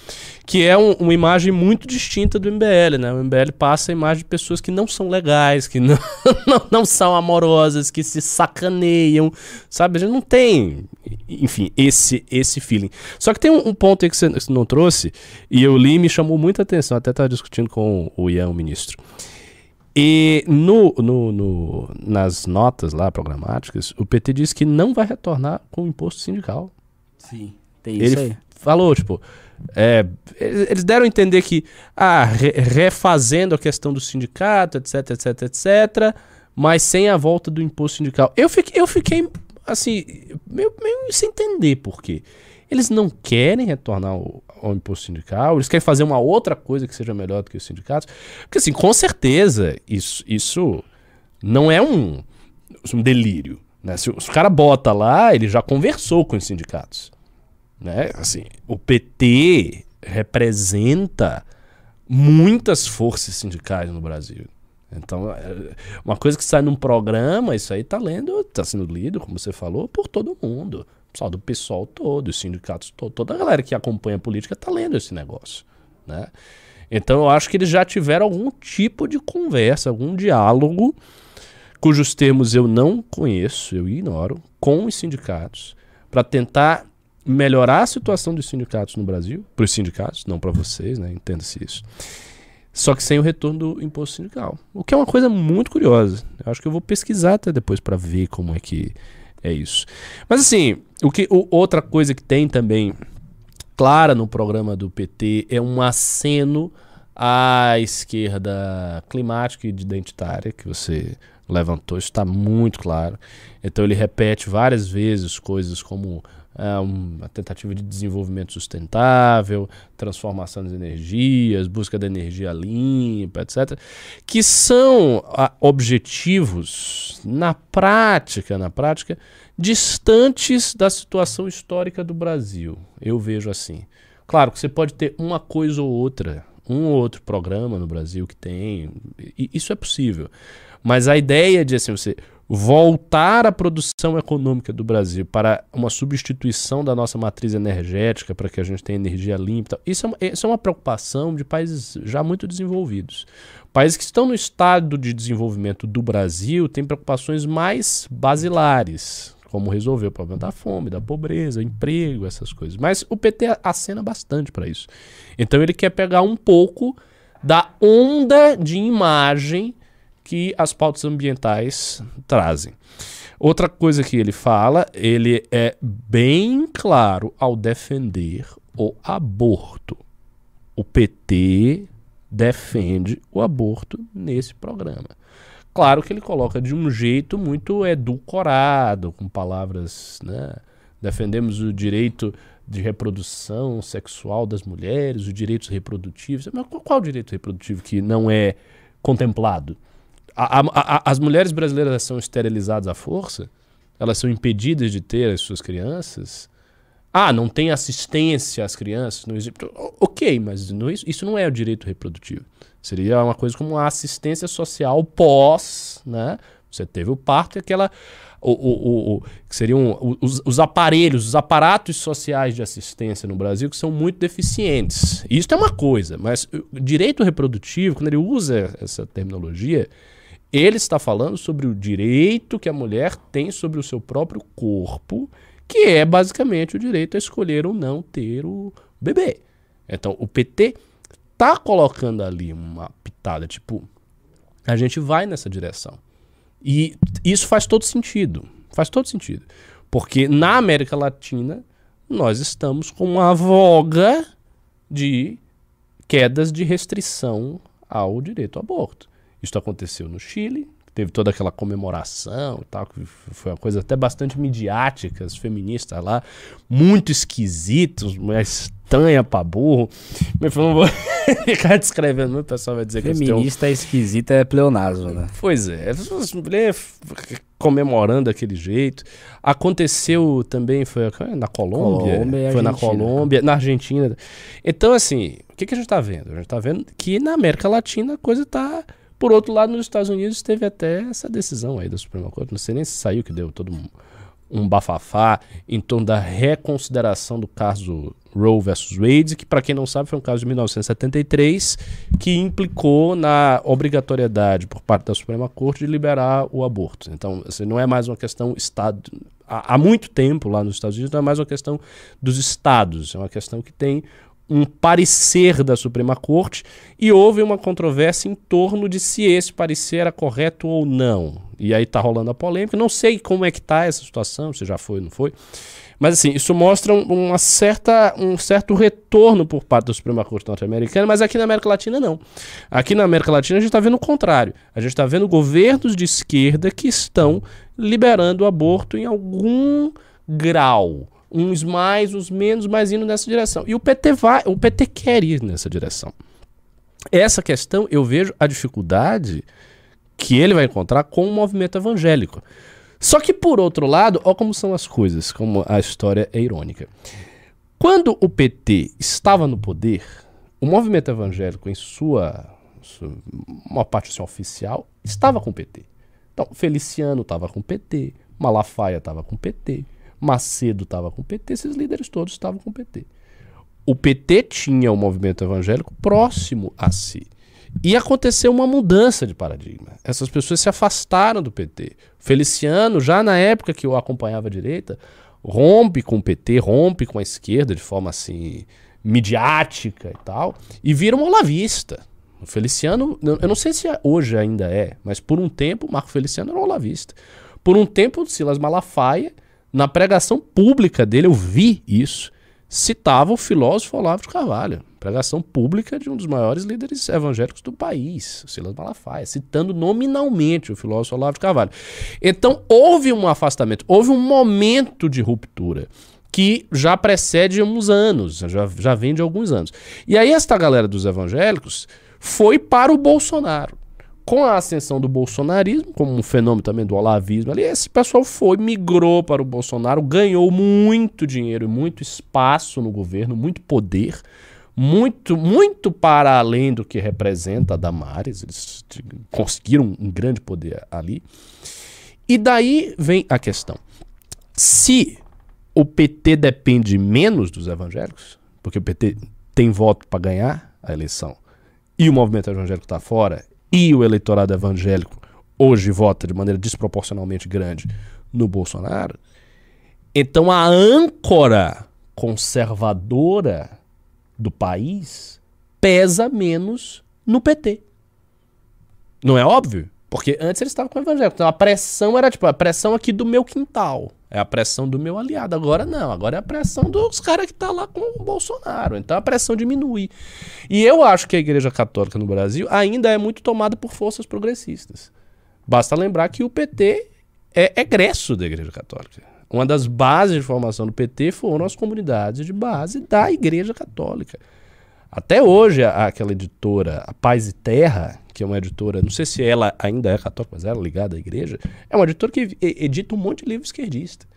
Que é um- uma imagem muito distinta do MBL, né? O MBL passa a imagem de pessoas que não são legais, que não, não, não são amorosas, que se sacaneiam, sabe? A gente não tem, enfim, esse, esse feeling. Só que tem um, um ponto aí que você não trouxe, e eu li e me chamou muita atenção, até estava discutindo com o Ian, o ministro. E no, no, no- nas notas lá programáticas, o PT disse que não vai retornar com o imposto sindical. Sim, tem isso Ele aí. falou, tipo, é, eles deram a entender que, ah, re- refazendo a questão do sindicato, etc, etc, etc, mas sem a volta do imposto sindical. Eu fiquei, eu fiquei assim, meio, meio sem entender por quê. Eles não querem retornar ao, ao imposto sindical, eles querem fazer uma outra coisa que seja melhor do que os sindicatos. Porque, assim, com certeza, isso, isso não é um, um delírio. Né? Se, o- se o cara bota lá, ele já conversou com os sindicatos. Né? Assim, o PT representa muitas forças sindicais no Brasil. Então, é, uma coisa que sai num programa, isso aí tá lendo, tá sendo lido, como você falou, por todo mundo. Pessoal do PSOL todo, os sindicatos todo, toda a galera que acompanha a política tá lendo esse negócio, né? Então, eu acho que eles já tiveram algum tipo de conversa, algum diálogo, cujos termos eu não conheço, eu ignoro, com os sindicatos, para tentar melhorar a situação dos sindicatos no Brasil, para os sindicatos, não para vocês, né? Entenda-se isso. Só que sem o retorno do imposto sindical. O que é uma coisa muito curiosa. Eu acho que eu vou pesquisar até depois para ver como é que é isso. Mas assim, o que, o- outra coisa que tem também clara no programa do PT é um aceno à esquerda climática e identitária que você levantou. Isso está muito claro. Então ele repete várias vezes coisas como ah, a tentativa de desenvolvimento sustentável, transformação das energias, busca da energia limpa, etc., que são ah, objetivos na prática, na prática, distantes da situação histórica do Brasil. Eu vejo assim. Claro que você pode ter uma coisa ou outra, um ou outro programa no Brasil que tem, isso é possível. Mas a ideia de assim, você voltar a produção econômica do Brasil para uma substituição da nossa matriz energética para que a gente tenha energia limpa, isso é, isso é uma preocupação de países já muito desenvolvidos. Países que estão no estado de desenvolvimento do Brasil têm preocupações mais basilares, como resolver o problema da fome, da pobreza, emprego, essas coisas. Mas o PT acena bastante para isso. Então ele quer pegar um pouco da onda de imagem que as pautas ambientais trazem. Outra coisa que ele fala, ele é bem claro ao defender o aborto. O PT defende o aborto nesse programa. Claro que ele coloca de um jeito muito edulcorado, com palavras, né? Defendemos o direito de reprodução sexual das mulheres, os direitos reprodutivos. Mas qual, qual direito reprodutivo que não é contemplado? A- a- a- as mulheres brasileiras são esterilizadas à força? Elas são impedidas de ter as suas crianças? Ah, não tem assistência às crianças? Não existe. O- Ok, mas não- isso, isso não é o direito reprodutivo. Seria uma coisa como a assistência social pós, né? Você teve o parto e aquela. O, o, o, que seriam os, os aparelhos, os aparatos sociais de assistência no Brasil que são muito deficientes. Isso é uma coisa, mas direito reprodutivo, quando ele usa essa terminologia, ele está falando sobre o direito que a mulher tem sobre o seu próprio corpo, que é basicamente o direito a escolher ou não ter o bebê. Então, o PT tá colocando ali uma pitada, tipo, a gente vai nessa direção. E isso faz todo sentido. Faz todo sentido. Porque na América Latina, nós estamos com uma voga de quedas de restrição ao direito ao aborto. Isso aconteceu no Chile, teve toda aquela comemoração e tal, que foi uma coisa até bastante midiática, as feministas lá, muito esquisitos, mas estranha pra burro. Mas eu não vou ficar descrevendo, muito, o pessoal vai dizer que eu estou Feminista esquisita é pleonasmo, né? Pois é, as mulheres comemorando daquele jeito. Aconteceu também, foi na Colômbia, Colômbia foi na. Colômbia, na Argentina. Então, assim, o que, que a gente está vendo? A gente está vendo que na América Latina a coisa está... Por outro lado, nos Estados Unidos teve até essa decisão aí da Suprema Corte, não sei nem se saiu, que deu todo um, um bafafá em torno da reconsideração do caso Roe versus Wade, que para quem não sabe foi um caso de 1973 que implicou na obrigatoriedade por parte da Suprema Corte de liberar o aborto. Então, assim, não é mais uma questão estado há, há muito tempo lá nos Estados Unidos não é mais uma questão dos estados, é uma questão que tem um parecer da Suprema Corte e houve uma controvérsia em torno de se esse parecer era correto ou não. E aí tá rolando a polêmica. Não sei como é que tá essa situação, se já foi ou não foi. Mas assim, isso mostra um- uma certa, um certo retorno por parte da Suprema Corte norte-americana, mas aqui na América Latina não. Aqui na América Latina a gente está vendo o contrário. A gente está vendo governos de esquerda que estão liberando o aborto em algum grau. Uns mais, uns menos, mas indo nessa direção. E o PT vai, o PT quer ir nessa direção. Essa questão eu vejo a dificuldade que ele vai encontrar com o movimento evangélico. Só que, por outro lado, olha como são as coisas, como a história é irônica. Quando o PT estava no poder, o movimento evangélico, em sua, sua uma parte assim, oficial, estava com o PT. Então, Feliciano estava com o PT, Malafaia estava com o PT, Macedo estava com o PT, esses líderes todos estavam com o PT. O PT tinha o movimento evangélico próximo a si. E aconteceu uma mudança de paradigma. Essas pessoas se afastaram do PT. Feliciano, já na época que eu acompanhava a direita, rompe com o PT, rompe com a esquerda de forma assim midiática e tal, e vira um olavista. O Feliciano, eu não sei se hoje ainda é, mas por um tempo Marco Feliciano era um olavista. Por um tempo Silas Malafaia, na pregação pública dele, eu vi isso, citava o filósofo Olavo de Carvalho, pregação pública de um dos maiores líderes evangélicos do país, Silas Malafaia, citando nominalmente o filósofo Olavo de Carvalho. Então houve um afastamento, houve um momento de ruptura que já precede uns anos, já, já vem de alguns anos. E aí esta galera dos evangélicos foi para o Bolsonaro com a ascensão do bolsonarismo, como um fenômeno também do olavismo ali, esse pessoal foi, migrou para o Bolsonaro, ganhou muito dinheiro e muito espaço no governo, muito poder, muito, muito para além do que representa a Damares, eles conseguiram um grande poder ali. E daí vem a questão. Se o PT depende menos dos evangélicos, porque o PT tem voto para ganhar a eleição, e o movimento evangélico está fora, e o eleitorado evangélico hoje vota de maneira desproporcionalmente grande no Bolsonaro, então a âncora conservadora do país pesa menos no PT. Não é óbvio? Porque antes eles estavam com o evangélico. Então a pressão era tipo a pressão aqui do meu quintal. É a pressão do meu aliado. Agora não, agora é a pressão dos caras que tá lá com o Bolsonaro. Então a pressão diminui. E eu acho que a Igreja Católica no Brasil ainda é muito tomada por forças progressistas. Basta lembrar que o PT é egresso da Igreja Católica. Uma das bases de formação do PT foram as comunidades de base da Igreja Católica. Até hoje, aquela editora, a Paz e Terra, que é uma editora, não sei se ela ainda é católica, mas ela é ligada à igreja, é uma editora que edita um monte de livro esquerdista.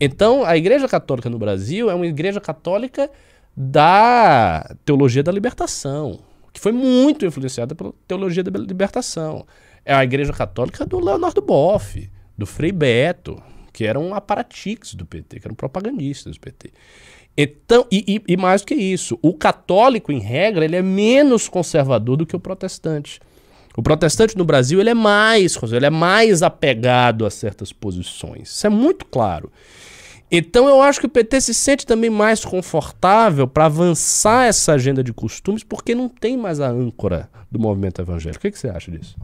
Então, a Igreja Católica no Brasil é uma igreja católica da teologia da libertação, que foi muito influenciada pela teologia da libertação. É a Igreja Católica do Leonardo Boff, do Frei Beto, que eram aparatix do PT, que eram propagandistas do PT. Então, e, e, e, mais do que isso, o católico, em regra, ele é menos conservador do que o protestante. O protestante no Brasil ele é mais ele é mais apegado a certas posições. Isso é muito claro. Então eu acho que o PT se sente também mais confortável para avançar essa agenda de costumes, porque não tem mais a âncora do movimento evangélico. O que, que você acha disso?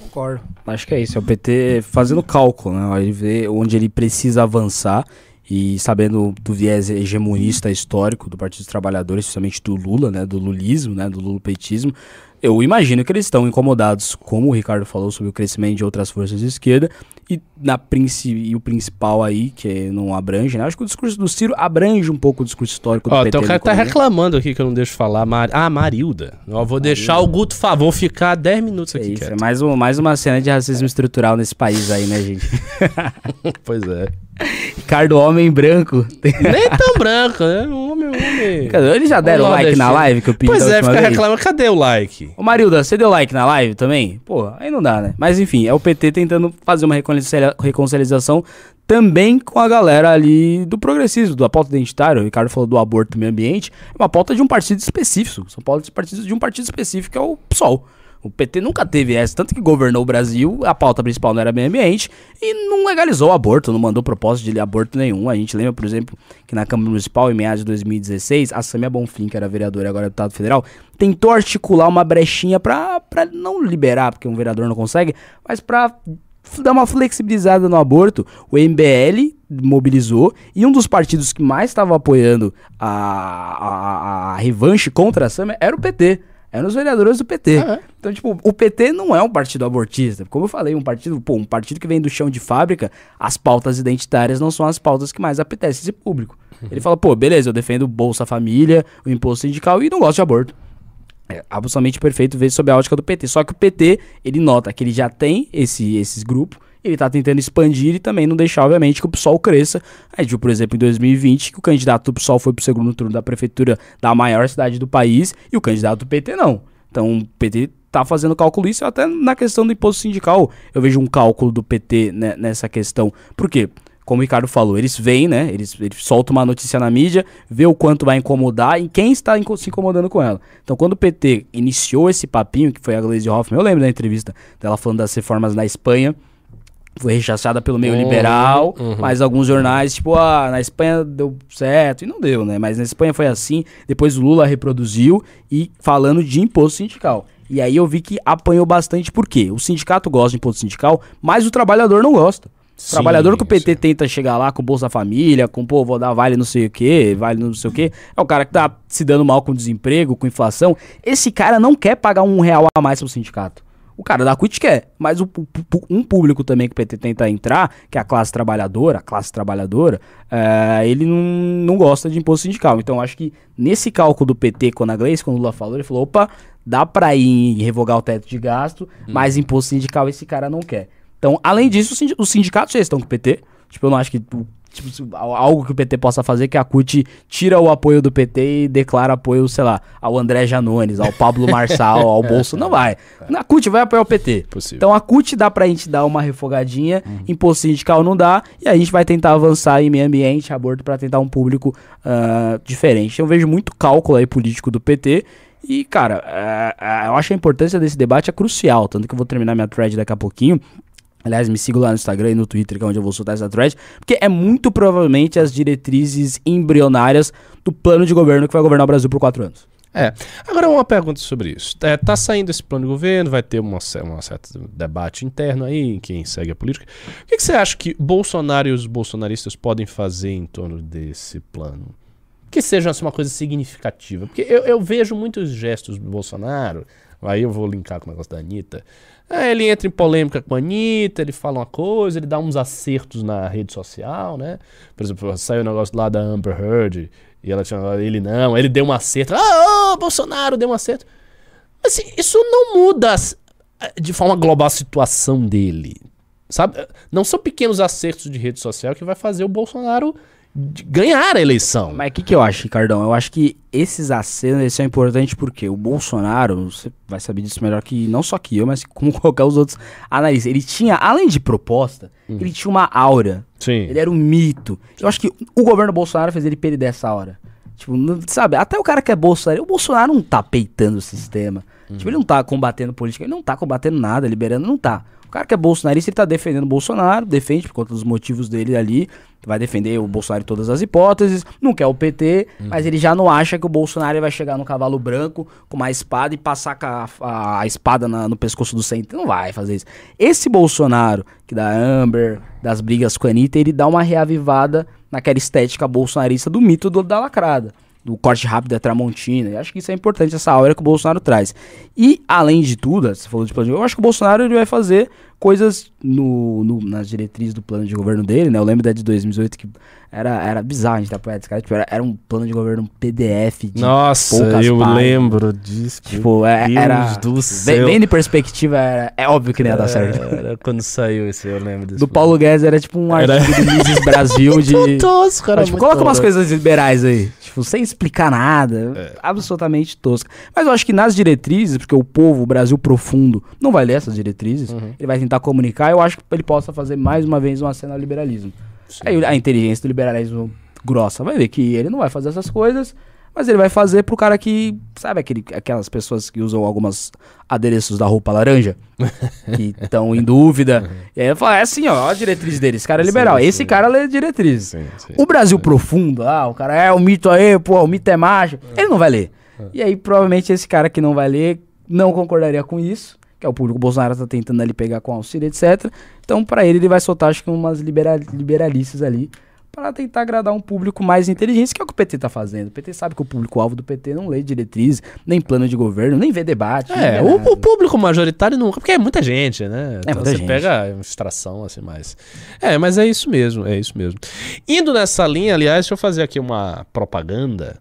Concordo. Acho que é isso. É o PT fazendo cálculo, né? Ele vê onde ele precisa avançar e sabendo do viés hegemonista histórico do Partido dos Trabalhadores, especialmente do Lula, né, do lulismo, né, do lulopetismo, eu imagino que eles estão incomodados, como o Ricardo falou sobre o crescimento de outras forças de esquerda, e, na e o principal aí, que não abrange, né? Acho que o discurso do Ciro abrange um pouco o discurso histórico do Ó, PT. Então o cara tá reclamando aqui que eu não deixo falar. Mar... Ah, Marilda. Eu vou Marilda. deixar o Guto falar. Vou ficar 10 minutos aqui. É, isso, é mais, um, mais uma cena de racismo estrutural nesse país aí, né, gente? pois é. Ricardo Homem Branco. Nem tão branco, né? Homem, homem. Cadê? Eles já deram like na live que eu pedi Pois é, fica reclamando. Cadê o like? Ô Marilda, você deu like na live também? Pô, aí não dá, né? Mas enfim, é o PT tentando fazer uma reconciliação também com a galera ali do progressismo, da pauta identitária. O Ricardo falou do aborto e meio ambiente. É uma pauta de um partido específico. São pautas de um partido específico, que é o PSOL. O PT nunca teve essa, tanto que governou o Brasil, a pauta principal não era meio ambiente e não legalizou o aborto, não mandou propósito de aborto nenhum. A gente lembra, por exemplo, que na Câmara Municipal, em meados de 2016, a Samia Bonfim, que era vereadora e agora é deputado federal, tentou articular uma brechinha pra não liberar, porque um vereador não consegue, mas pra dar uma flexibilizada no aborto. O MBL mobilizou e um dos partidos que mais estava apoiando a, a, a, revanche contra a Samia era o PT eram os vereadores do PT. Ah, é? Então, tipo, o PT não é um partido abortista. Como eu falei, um partido, pô, um partido que vem do chão de fábrica, as pautas identitárias não são as pautas que mais apetecem esse público. Uhum. Ele fala, pô, beleza, eu defendo Bolsa Família, o imposto sindical e não gosto de aborto. É absolutamente perfeito ver sob a ótica do PT. Só que o PT, ele nota que ele já tem esse, esses grupos ele tá tentando expandir e também não deixar, obviamente, que o PSOL cresça. A gente viu, por exemplo, em 2020, que o candidato do PSOL foi pro segundo turno da prefeitura da maior cidade do país e o candidato do PT não. Então, o PT tá fazendo cálculo isso até na questão do imposto sindical. Eu vejo um cálculo do PT né, nessa questão. Por quê? Como o Ricardo falou, eles veem, né? Eles, eles soltam uma notícia na mídia, vê o quanto vai incomodar e quem está inco se incomodando com ela. Então, quando o PT iniciou esse papinho, que foi a Gleisi Hoffmann, eu lembro da entrevista dela falando das reformas na Espanha, foi rechaçada pelo meio Uhum, liberal, uhum. mas alguns jornais, tipo, ah, na Espanha deu certo, e não deu, né? Mas na Espanha foi assim, depois o Lula reproduziu e falando de imposto sindical. E aí eu vi que apanhou bastante, por quê? O sindicato gosta de imposto sindical, mas o trabalhador não gosta. Sim, trabalhador que o PT sim. tenta chegar lá com Bolsa Família, com, pô, vou dar vale não sei o quê, vale não sei o quê, é o cara que tá se dando mal com desemprego, com inflação. Esse cara não quer pagar um real a mais pro sindicato. O cara da CUT quer, mas o um público também que o PT tenta entrar, que é a classe trabalhadora, a classe trabalhadora, é, ele não, não gosta de imposto sindical. Então acho que nesse cálculo do PT, quando a Gleice, quando o Lula falou, ele falou, opa, dá pra ir revogar o teto de gasto, mas imposto sindical esse cara não quer. Então, além disso, os sindi- os sindicatos já estão com o PT. Tipo, eu não acho que tipo, algo que o PT possa fazer que a CUT tira o apoio do PT e declara apoio, sei lá, ao André Janones, ao Pablo Marçal, ao Bolso. Não vai. A CUT vai apoiar o PT. Possível. Então a CUT dá pra gente dar uma refogadinha, imposto sindical não dá, e a gente vai tentar avançar em meio ambiente, aborto, pra tentar um público ah, diferente. Eu vejo muito cálculo aí político do PT. E, cara, ah, ah, eu acho a importância desse debate é crucial. Tanto que eu vou terminar minha thread daqui a pouquinho. Aliás, me sigam lá no Instagram e no Twitter, que é onde eu vou soltar essa thread. Porque é muito provavelmente as diretrizes embrionárias do plano de governo que vai governar o Brasil por quatro anos. É. Agora uma pergunta sobre isso. É, tá saindo esse plano de governo, vai ter ce- uma debate interno aí, em quem segue a política. O que, que você acha que Bolsonaro e os bolsonaristas podem fazer em torno desse plano? Que seja uma coisa significativa. Porque eu, eu vejo muitos gestos do Bolsonaro, aí eu vou linkar com o negócio da Anitta. É, ele entra em polêmica com a Anitta, ele fala uma coisa, ele dá uns acertos na rede social, né? Por exemplo, saiu o negócio lá da Amber Heard, e ela tinha ele não, ele deu um acerto. Ah, ô, Bolsonaro deu um acerto. Assim, isso não muda de forma global a situação dele. Sabe? Não são pequenos acertos de rede social que vai fazer o Bolsonaro ganhar a eleição. Mas o que, que eu acho, Ricardão? Eu acho que esses acenos são importantes porque o Bolsonaro, você vai saber disso melhor que não só que eu, mas como qualquer os outros analistas. Ele tinha, além de proposta, ele tinha uma aura. Sim. Ele era um mito. Eu acho que o governo Bolsonaro fez ele perder essa aura. Tipo, não- sabe, até o cara que é Bolsonaro, o Bolsonaro não tá peitando o sistema. Tipo, ele não tá combatendo política, ele não tá combatendo nada, liberando, não tá. O cara que é bolsonarista, ele tá defendendo o Bolsonaro, defende por conta dos motivos dele ali, vai defender o Bolsonaro em todas as hipóteses, não quer o PT, mas ele já não acha que o Bolsonaro vai chegar no cavalo branco com uma espada e passar a, a- a espada na- no pescoço do centro. Não vai fazer isso. Esse Bolsonaro, que da Amber, das brigas com a Anitta, ele dá uma reavivada naquela estética bolsonarista do mito do- da lacrada. Do corte rápido da Tramontina. Acho que isso é importante, essa aura que o Bolsonaro traz. E, além de tudo, você falou de plano de eu acho que o Bolsonaro ele vai fazer coisas no, no- nas diretrizes do plano de governo dele, né? Eu lembro da de 2018 que era, era bizarro a gente perto desse cara. Tipo, era, era um plano de governo PDF de Nossa, eu páginas. lembro disso. Tipo, é, Deus era. do céu. vem de perspectiva, era- é óbvio que não ia dar certo. Era quando saiu esse, eu lembro desse. Do Paulo Guedes era tipo um Era- artigo do Mises Brasil de. tosco, Mas, tipo, coloca umas tosco. coisas liberais aí. Tipo, sem explicar nada. É. Absolutamente tosca. Mas eu acho que nas diretrizes, porque o povo, o Brasil profundo, não vai ler essas diretrizes. Uhum. Ele vai tentar comunicar. Eu acho que ele possa fazer mais uma vez uma cena ao liberalismo. Sim. Aí a inteligência do liberalismo grossa vai ver que ele não vai fazer essas coisas. Mas ele vai fazer pro cara que, sabe, aquele, aquelas pessoas que usam algumas adereços da roupa laranja, que estão em dúvida. E aí ele fala, é assim, ó, a diretriz dele, esse cara é liberal. sim. Esse cara lê sim. O Brasil profundo, ah, o cara é o mito aí, pô, o mito é macho. Ele não vai ler. E aí, provavelmente, esse cara que não vai ler não concordaria com isso, que é o público Bolsonaro tá tentando ali pegar com auxílio, etc. Então, pra ele, ele vai soltar, acho que umas libera liberalistas ali, para tentar agradar um público mais inteligente, que é o que o PT tá fazendo. O PT sabe que o público-alvo do PT não lê diretrizes, nem plano de governo, nem vê debate. É, o, o público majoritário nunca, porque é muita gente, né? É muita você gente. pega uma extração assim mais. É, mas é isso mesmo, é isso mesmo. Indo nessa linha, aliás, deixa eu fazer aqui uma propaganda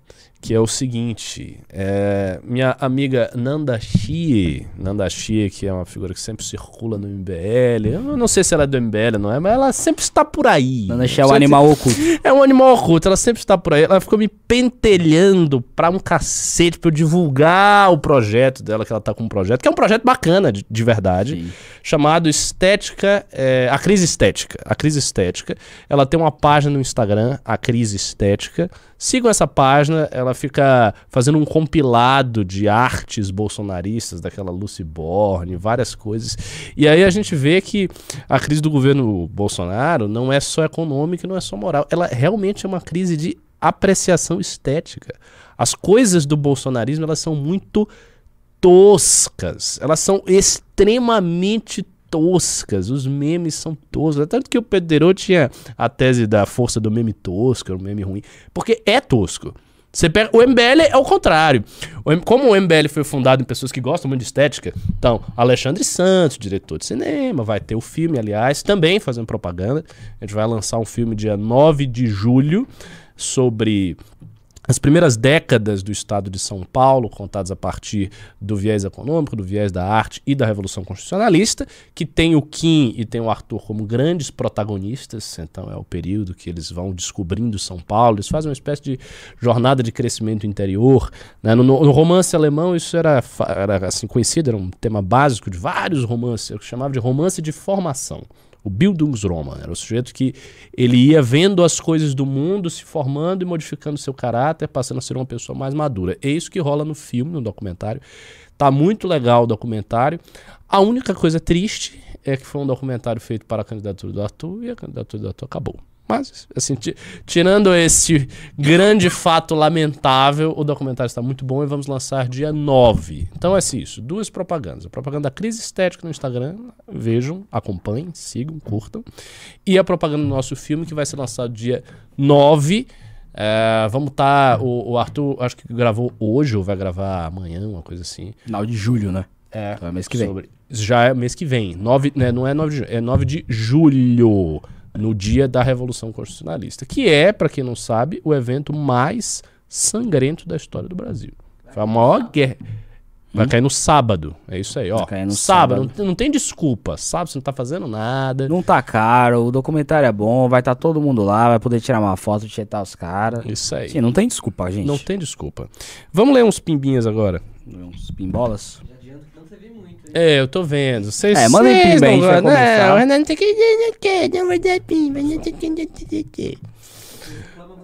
que é o seguinte: é, minha amiga Nanda Shie, Nanda Shie, que é uma figura que sempre circula no MBL, eu não sei se ela é do MBL, não é, mas ela sempre está por aí. Nanda Shie é o animal oculto. É um animal oculto, ela sempre está por aí. Ela ficou me pentelhando pra um cacete pra eu divulgar o projeto dela, que ela tá com um projeto, que é um projeto bacana, de, de verdade, Sim. chamado Estética, é, a Crise Estética. A Crise Estética. Ela tem uma página no Instagram, a Crise Estética. Sigam essa página, ela fica fazendo um compilado de artes bolsonaristas, daquela Lucy Borne, várias coisas. E aí a gente vê que a crise do governo Bolsonaro não é só econômica, não é só moral. Ela realmente é uma crise de apreciação estética. As coisas do bolsonarismo, elas são muito toscas. Elas são extremamente toscas. Os memes são toscos. Tanto que o Pedro tinha a tese da força do meme tosco, o meme ruim. Porque é tosco. Você pega, o MBL é o contrário. O como o MBL foi fundado em pessoas que gostam muito de estética, então, Alexandre Santos, diretor de cinema, vai ter o filme, aliás, também fazendo propaganda. A gente vai lançar um filme dia 9 de julho sobre as primeiras décadas do estado de São Paulo, contadas a partir do viés econômico, do viés da arte e da Revolução Constitucionalista, que tem o Kim e tem o Arthur como grandes protagonistas, então é o período que eles vão descobrindo São Paulo, eles fazem uma espécie de jornada de crescimento interior. né? No, no romance alemão isso era, era assim conhecido, era um tema básico de vários romances, eu chamava de romance de formação. O Bildungsroman era o sujeito que ele ia vendo as coisas do mundo, se formando e modificando seu caráter, passando a ser uma pessoa mais madura. É isso que rola no filme, no documentário. Tá muito legal o documentário. A única coisa triste é que foi um documentário feito para a candidatura do Arthur e a candidatura do Arthur acabou. Mas, assim, ti- tirando esse grande fato lamentável, o documentário está muito bom e vamos lançar dia 9. Então é assim, isso, duas propagandas. A propaganda da crise estética no Instagram, vejam, acompanhem, sigam, curtam. E a propaganda do nosso filme, que vai ser lançado dia 9. É, vamos estar. o, o Arthur, acho que gravou hoje, ou vai gravar amanhã, uma coisa assim. Final de julho, né? É, Então é mês que vem. sobre- já é mês que vem. Nove, né, não é 9 de junho, é 9 de julho, no dia da Revolução Constitucionalista, que é, pra quem não sabe, o evento mais sangrento da história do Brasil. Foi a maior guerra. Vai cair no sábado. É isso aí, ó. Hum? Vai cair no sábado. sábado. Não, tem- não tem desculpa. Sábado você não tá fazendo nada. Não tá caro, o documentário é bom, vai estar todo mundo lá, vai poder tirar uma foto, tietar os caras. Isso aí. Sim, não tem desculpa, gente. Não tem desculpa. Vamos ler uns pimbinhas agora. Uns pimbolas. Já adianto que não você vê muito, hein? É, eu tô vendo. Vocês É, manda aí vocês pimba aí, não a gente vai gostam. começar. Não, o Renan tem que... Não quer, não vai dar pimba. não que, não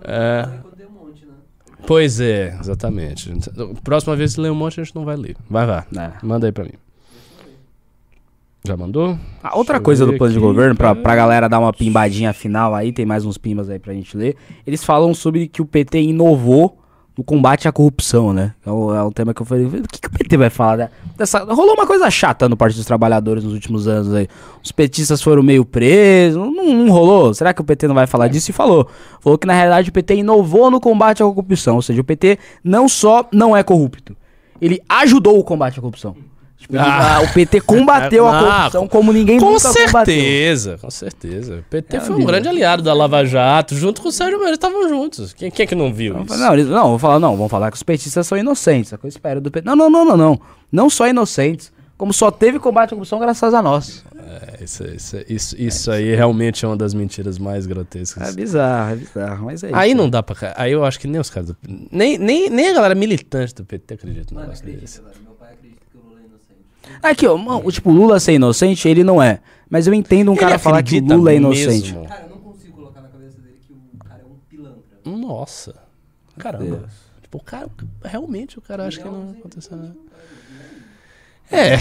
É. né? Pois é, exatamente. Próxima vez que ler um monte, a gente não vai ler. Vai, vai. É. Manda aí pra mim. Já mandou? Ah, outra coisa do plano de aqui, governo, pra, pra galera dar uma pimbadinha final aí, tem mais uns pimbas aí pra gente ler. Eles falam sobre que o PT inovou no combate à corrupção, né? É o, é um tema que eu falei, o que, que o PT vai falar? né? Dessa, rolou uma coisa chata no Partido dos Trabalhadores nos últimos anos aí. Os petistas foram meio presos, não, não rolou. Será que o PT não vai falar disso? E falou. Falou que na realidade o PT inovou no combate à corrupção. Ou seja, o PT não só não é corrupto, ele ajudou o combate à corrupção. Tipo, Ah. o PT combateu a Ah, corrupção como ninguém Com nunca combateu. certeza, com certeza. O PT É, foi um amigo. grande aliado da Lava Jato, junto com o Sérgio Moro, eles estavam juntos. Quem, quem é que não viu Não, isso? não, eles- não, vou falar, não, vamos falar que os petistas são inocentes. É o que eu espero do PT. Não, não, não, não, não. Não só inocentes, como só teve combate à corrupção graças a nós. É, isso, isso, isso, isso aí realmente é uma das mentiras mais grotescas. É bizarro, é bizarro, mas é isso. Aí não dá pra. Aí eu acho que nem os caras do. Nem, nem, nem a galera militante do PT acredita no negócio desse. acredita, velho. Meu pai acredita que o Lula é inocente. Aqui, ó, mano, o tipo, Lula ser inocente, ele não é. Mas eu entendo um Ele cara falar que o acredita Lula é inocente. mesmo? Cara, eu não consigo colocar na cabeça dele que o cara é um pilantra. Nossa. Caramba. Tipo, o cara. Realmente o cara acha que não aconteceu nada. É.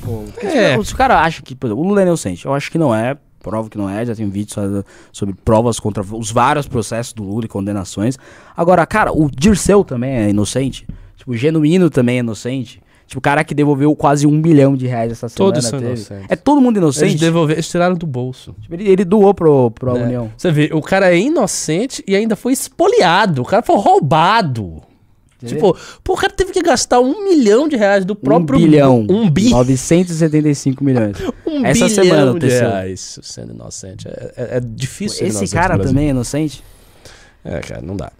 Porque É. Se o cara acha que, por exemplo, o Lula é inocente, eu acho que não é. Provo que não é, já tem vídeos sobre, sobre provas contra os vários processos do Lula e condenações. Agora, cara, o Dirceu também é inocente. Tipo, o Genuíno também é inocente. Tipo, o cara que devolveu quase um bilhão de reais essa semana. Todos são teve. inocentes. É todo mundo Eles inocente. devolveram, eles tiraram do bolso. Tipo, ele, ele doou pro, pro né? União. Você vê, o cara é inocente e ainda foi espoliado. O cara foi roubado. Tipo, pô, o cara teve que gastar um milhão de reais do próprio. um bilhão. Um bi. 975 milhões. Um Essa bilhão semana, de reais sendo inocente. É, é- é difícil Esse cara também é inocente? É, cara, não dá.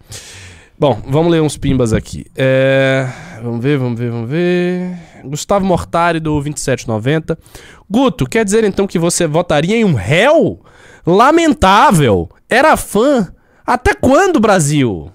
Bom, vamos ler uns pimbas aqui. É, vamos ver, vamos ver, vamos ver. Gustavo Mortari do 2790. Guto, quer dizer então que você votaria em um réu? Lamentável. Era fã. Até quando, Brasil?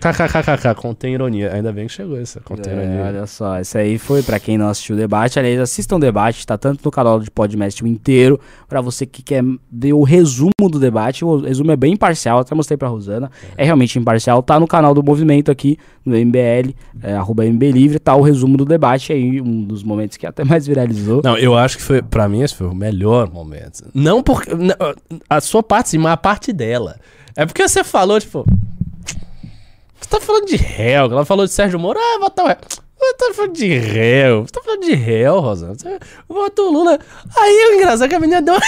KKKKK, contém ironia. Ainda bem que chegou essa, contém É, ironia. olha só, esse aí foi pra quem não assistiu o debate. Aliás, assistam o debate, tá tanto no canal de Podmestre inteiro, pra você que quer ver o resumo do debate. O resumo é bem imparcial, até mostrei pra Rosana. É realmente imparcial, tá no canal do movimento aqui, no MBL, é, arroba MB Livre, tá o resumo do debate aí, um dos momentos que até mais viralizou. Não, eu acho que foi, pra mim, esse foi o melhor momento. Não porque. não, a sua parte, sim, mas a parte dela. É porque você falou, tipo. Você tá falando de réu. Ela falou de Sérgio Moro. Ah, votar o réu. Você tá falando de réu. Você tá falando de réu, Rosana. Você votou o Lula. Aí o engraçado é que a menina deu.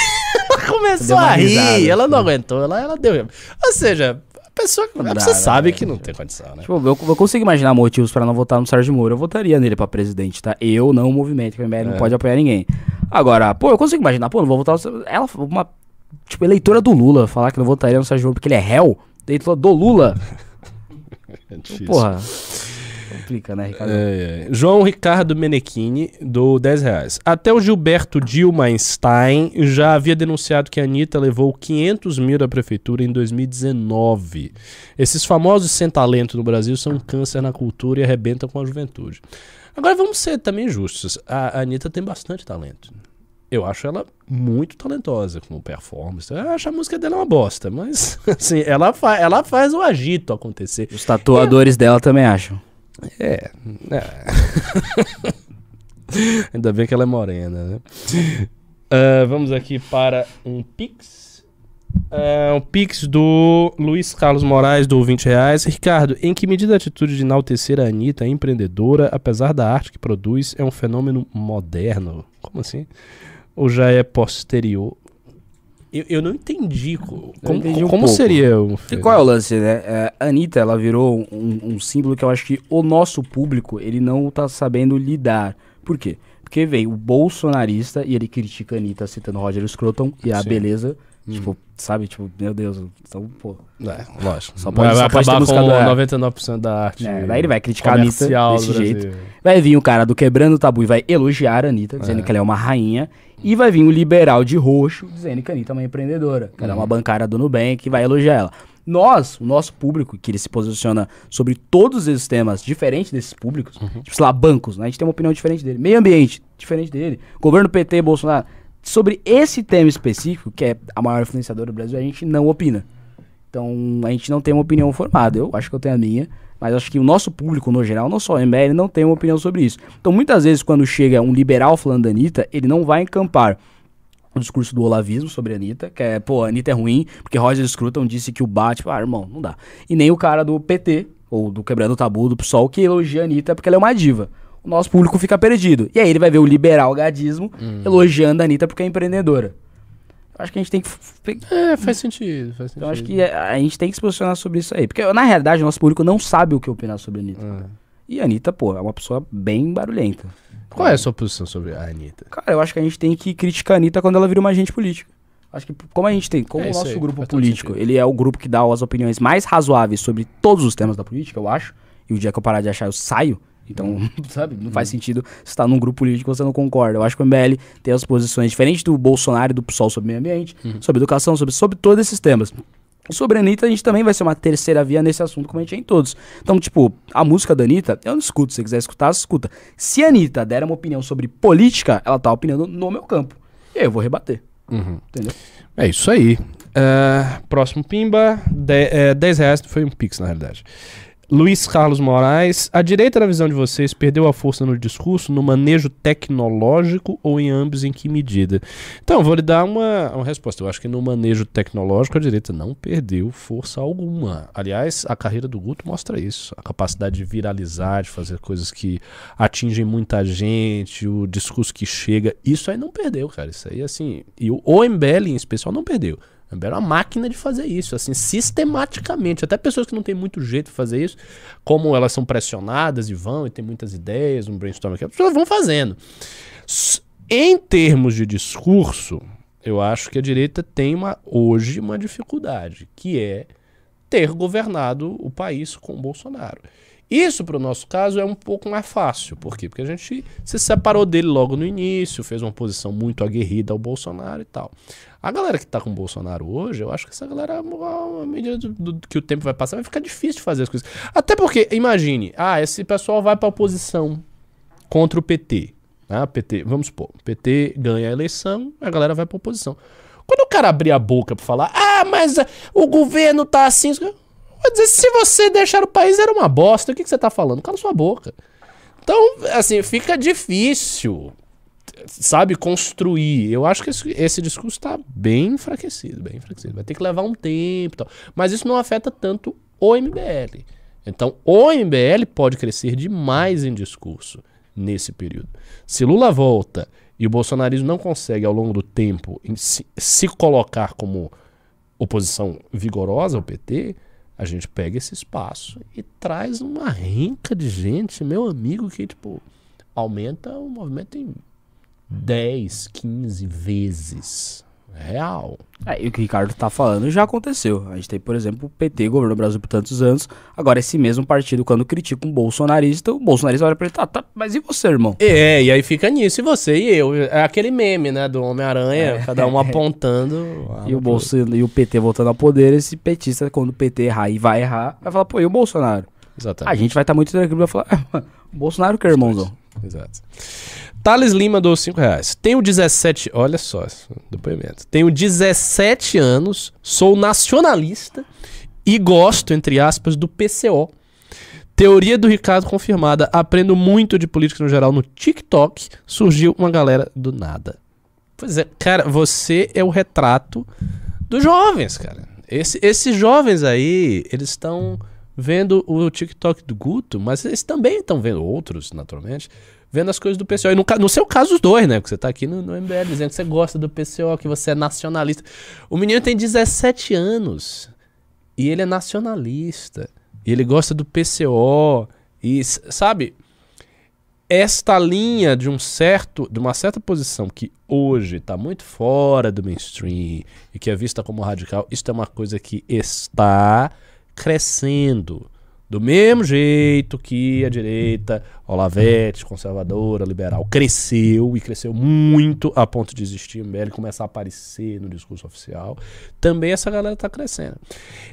ela começou Deu a rir. risada, ela não assim. aguentou. Ela, ela deu. Ou seja, a pessoa. Não você né, sabe que não tem condição, né? Tipo, eu, eu consigo imaginar motivos pra não votar no Sérgio Moro. Eu votaria nele pra presidente, tá? Eu, não o movimento, que o MBL É. não pode apoiar ninguém. Agora, pô, eu consigo imaginar, pô, não vou votar. no- Ela, uma, tipo, eleitora do Lula, falar que não votaria no Sérgio Moro porque ele é réu. Eleitora do Lula. É difícil. Porra. Complica, né, Ricardo? É, é. João Ricardo Menechini, do 10 reais. Até o Gilberto Dilmainstein já havia denunciado que a Anitta levou 500 mil da prefeitura em 2019. Esses famosos sem talento no Brasil são um câncer na cultura e arrebentam com a juventude. Agora vamos ser também justos. A a Anitta tem bastante talento. Eu acho ela muito talentosa como performance. Eu acho a música dela uma bosta, mas assim, ela, fa ela faz o agito acontecer. Os tatuadores dela também acham. É. é. Ainda bem que ela é morena, né? Ah, vamos aqui para um Pix. Ah, um Pix do Luiz Carlos Moraes, do 20 reais. Ricardo, em que medida a atitude de enaltecer a Anitta, empreendedora, apesar da arte que produz, é um fenômeno moderno? Como assim? Ou já é posterior? Eu, eu não entendi. co- Como, entendi um como pouco. seria um E qual é o lance, né? É, a Anitta, ela virou um, um símbolo que eu acho que o nosso público, ele não tá sabendo lidar. Por quê? Porque vem o bolsonarista e ele critica a Anitta citando Roger Scruton e a Sim. beleza. Tipo, sabe? Tipo, meu Deus. Então, pô. É, lógico. Só pode- vai só pode ter acabar com do- é. 99% da arte. É, daí ele vai criticar a Anitta desse jeito. Vai vir o cara do Quebrando o Tabu e vai elogiar a Anitta, dizendo É. que ela é uma rainha. E vai vir o liberal de roxo, dizendo que a Anitta é uma empreendedora, que ela é Uhum. uma bancária do Nubank e vai elogiar ela. Nós, o nosso público, que ele se posiciona sobre todos esses temas, diferente desses públicos, Uhum. tipo, sei lá, bancos, né? A gente tem uma opinião diferente dele. Meio ambiente, diferente dele. Governo PT, Bolsonaro. Sobre esse tema específico, que é a maior influenciadora do Brasil, a gente não opina. Então, a gente não tem uma opinião formada. Eu acho que eu tenho a minha, mas acho que o nosso público, no geral, não só o MBL, não tem uma opinião sobre isso. Então, muitas vezes, quando chega um liberal falando da Anitta, ele não vai encampar o discurso do olavismo sobre a Anitta, que é, pô, a Anitta é ruim, porque Roger Scruton disse que o bate, ah, irmão, não dá. E nem o cara do PT, ou do Quebrando o Tabu, do PSOL, que elogia a Anitta porque ela é uma diva. O nosso público fica perdido. E aí ele vai ver o liberal gadismo elogiando a Anitta porque é empreendedora. Acho que a gente tem que É, faz sentido. Faz sentido. então acho que a, a gente tem que se posicionar sobre isso aí. Porque, na realidade, o nosso público não sabe o que opinar sobre a Anitta. É. E a Anitta, pô, é uma pessoa bem barulhenta. Qual é a sua posição sobre a Anitta? Cara, eu acho que a gente tem que criticar a Anitta quando ela vira uma agente política. Acho que como a gente tem, como É o nosso aí, grupo político, ele é o grupo que dá as opiniões mais razoáveis sobre todos os temas da política, eu acho. E o dia que eu parar de achar, eu saio. Então, sabe, não Uhum. faz sentido você estar num grupo político e você não concorda. Eu acho que o MBL tem as posições diferentes do Bolsonaro e do PSOL sobre meio ambiente, Uhum. sobre educação, sobre, sobre todos esses temas. E sobre a Anitta, a gente também vai ser uma terceira via nesse assunto, como a gente é em todos. Então, tipo, a música da Anitta, eu não escuto. Se você quiser escutar, escuta. Se a Anitta der uma opinião sobre política, ela tá opinando no meu campo. E aí eu vou rebater. Uhum. Entendeu? É isso aí. É, próximo Pimba, de, é, 10 reais, foi um pix na realidade. Luiz Carlos Moraes, a direita, na visão de vocês, perdeu a força no discurso, no manejo tecnológico ou em ambos em que medida? Então, vou lhe dar uma, uma resposta. Eu acho que no manejo tecnológico a direita não perdeu força alguma. Aliás, a carreira do Guto mostra isso. A capacidade de viralizar, de fazer coisas que atingem muita gente, o discurso que chega. Isso aí não perdeu, cara. Isso aí, assim. E o o MBL em especial não perdeu. É uma máquina de fazer isso, assim, sistematicamente. Até pessoas que não têm muito jeito de fazer isso, como elas são pressionadas e vão, e tem muitas ideias, um brainstorm aqui, as pessoas vão fazendo. Em termos de discurso, eu acho que a direita tem uma, hoje uma dificuldade, que é ter governado o país com o Bolsonaro. Isso, para o nosso caso, é um pouco mais fácil. Por quê? Porque a gente se separou dele logo no início, fez uma posição muito aguerrida ao Bolsonaro e tal. A galera que tá com o Bolsonaro hoje, eu acho que essa galera, à medida do, do- que o tempo vai passar, vai ficar difícil de fazer as coisas. Até porque, imagine, ah, esse pessoal vai pra oposição contra o PT. Né? PT, vamos supor, PT ganha a eleição, a galera vai pra oposição. Quando o cara abrir a boca pra falar, ah, mas ah, o governo tá assim. Vou dizer, se você deixar o país era uma bosta, o que, que você tá falando? Cala sua boca. Então, assim, fica difícil, sabe, construir. Eu acho que esse, esse discurso tá bem enfraquecido, bem enfraquecido. Vai ter que levar um tempo e tal. Mas isso não afeta tanto o MBL. Então, o MBL pode crescer demais em discurso nesse período. Se Lula volta e o bolsonarismo não consegue, ao longo do tempo, em se, se colocar como oposição vigorosa ao PT, a gente pega esse espaço e traz uma rinca de gente, meu amigo, que tipo aumenta o movimento em 10, 15 vezes. É Real. É, e o que o Ricardo tá falando já aconteceu. A gente tem, por exemplo, o PT governou o Brasil por tantos anos. Agora, esse mesmo partido, quando critica um bolsonarista, o bolsonarista olha pra ele, tá, tá, mas e você, irmão? É, e aí fica nisso, e você e eu. É aquele meme, né, do Homem-Aranha, cada um apontando. E o, Bolso, e o PT voltando ao poder, esse petista, quando o PT errar e vai errar, vai falar, pô, e o Bolsonaro? Exatamente. A gente vai estar muito tranquilo, vai falar, "Ah, o Bolsonaro que é irmãozão. Exato. Thales Lima dou 5 reais. Tenho 17. Olha só, depoimento. Tenho 17 anos, sou nacionalista e gosto, entre aspas, do PCO. Teoria do Ricardo confirmada. Aprendo muito de política no geral no TikTok. Surgiu uma galera do nada. Pois é, cara, você é o retrato dos jovens, cara. Esse- esses jovens aí, eles estão vendo o TikTok do Guto, mas eles também estão vendo outros, naturalmente, vendo as coisas do PCO. E no, no seu caso, os dois, né? Porque você tá aqui no, no MBL dizendo que você gosta do PCO, que você é nacionalista. O menino tem 17 anos e ele é nacionalista. E ele gosta do PCO. E, sabe, esta linha de um certo, de uma certa posição que hoje está muito fora do mainstream e que é vista como radical, isso é uma coisa que está crescendo. Do mesmo jeito que a direita, Olavete, conservadora, liberal, cresceu e cresceu muito a ponto de existir o MBL começar a aparecer no discurso oficial, também essa galera está crescendo.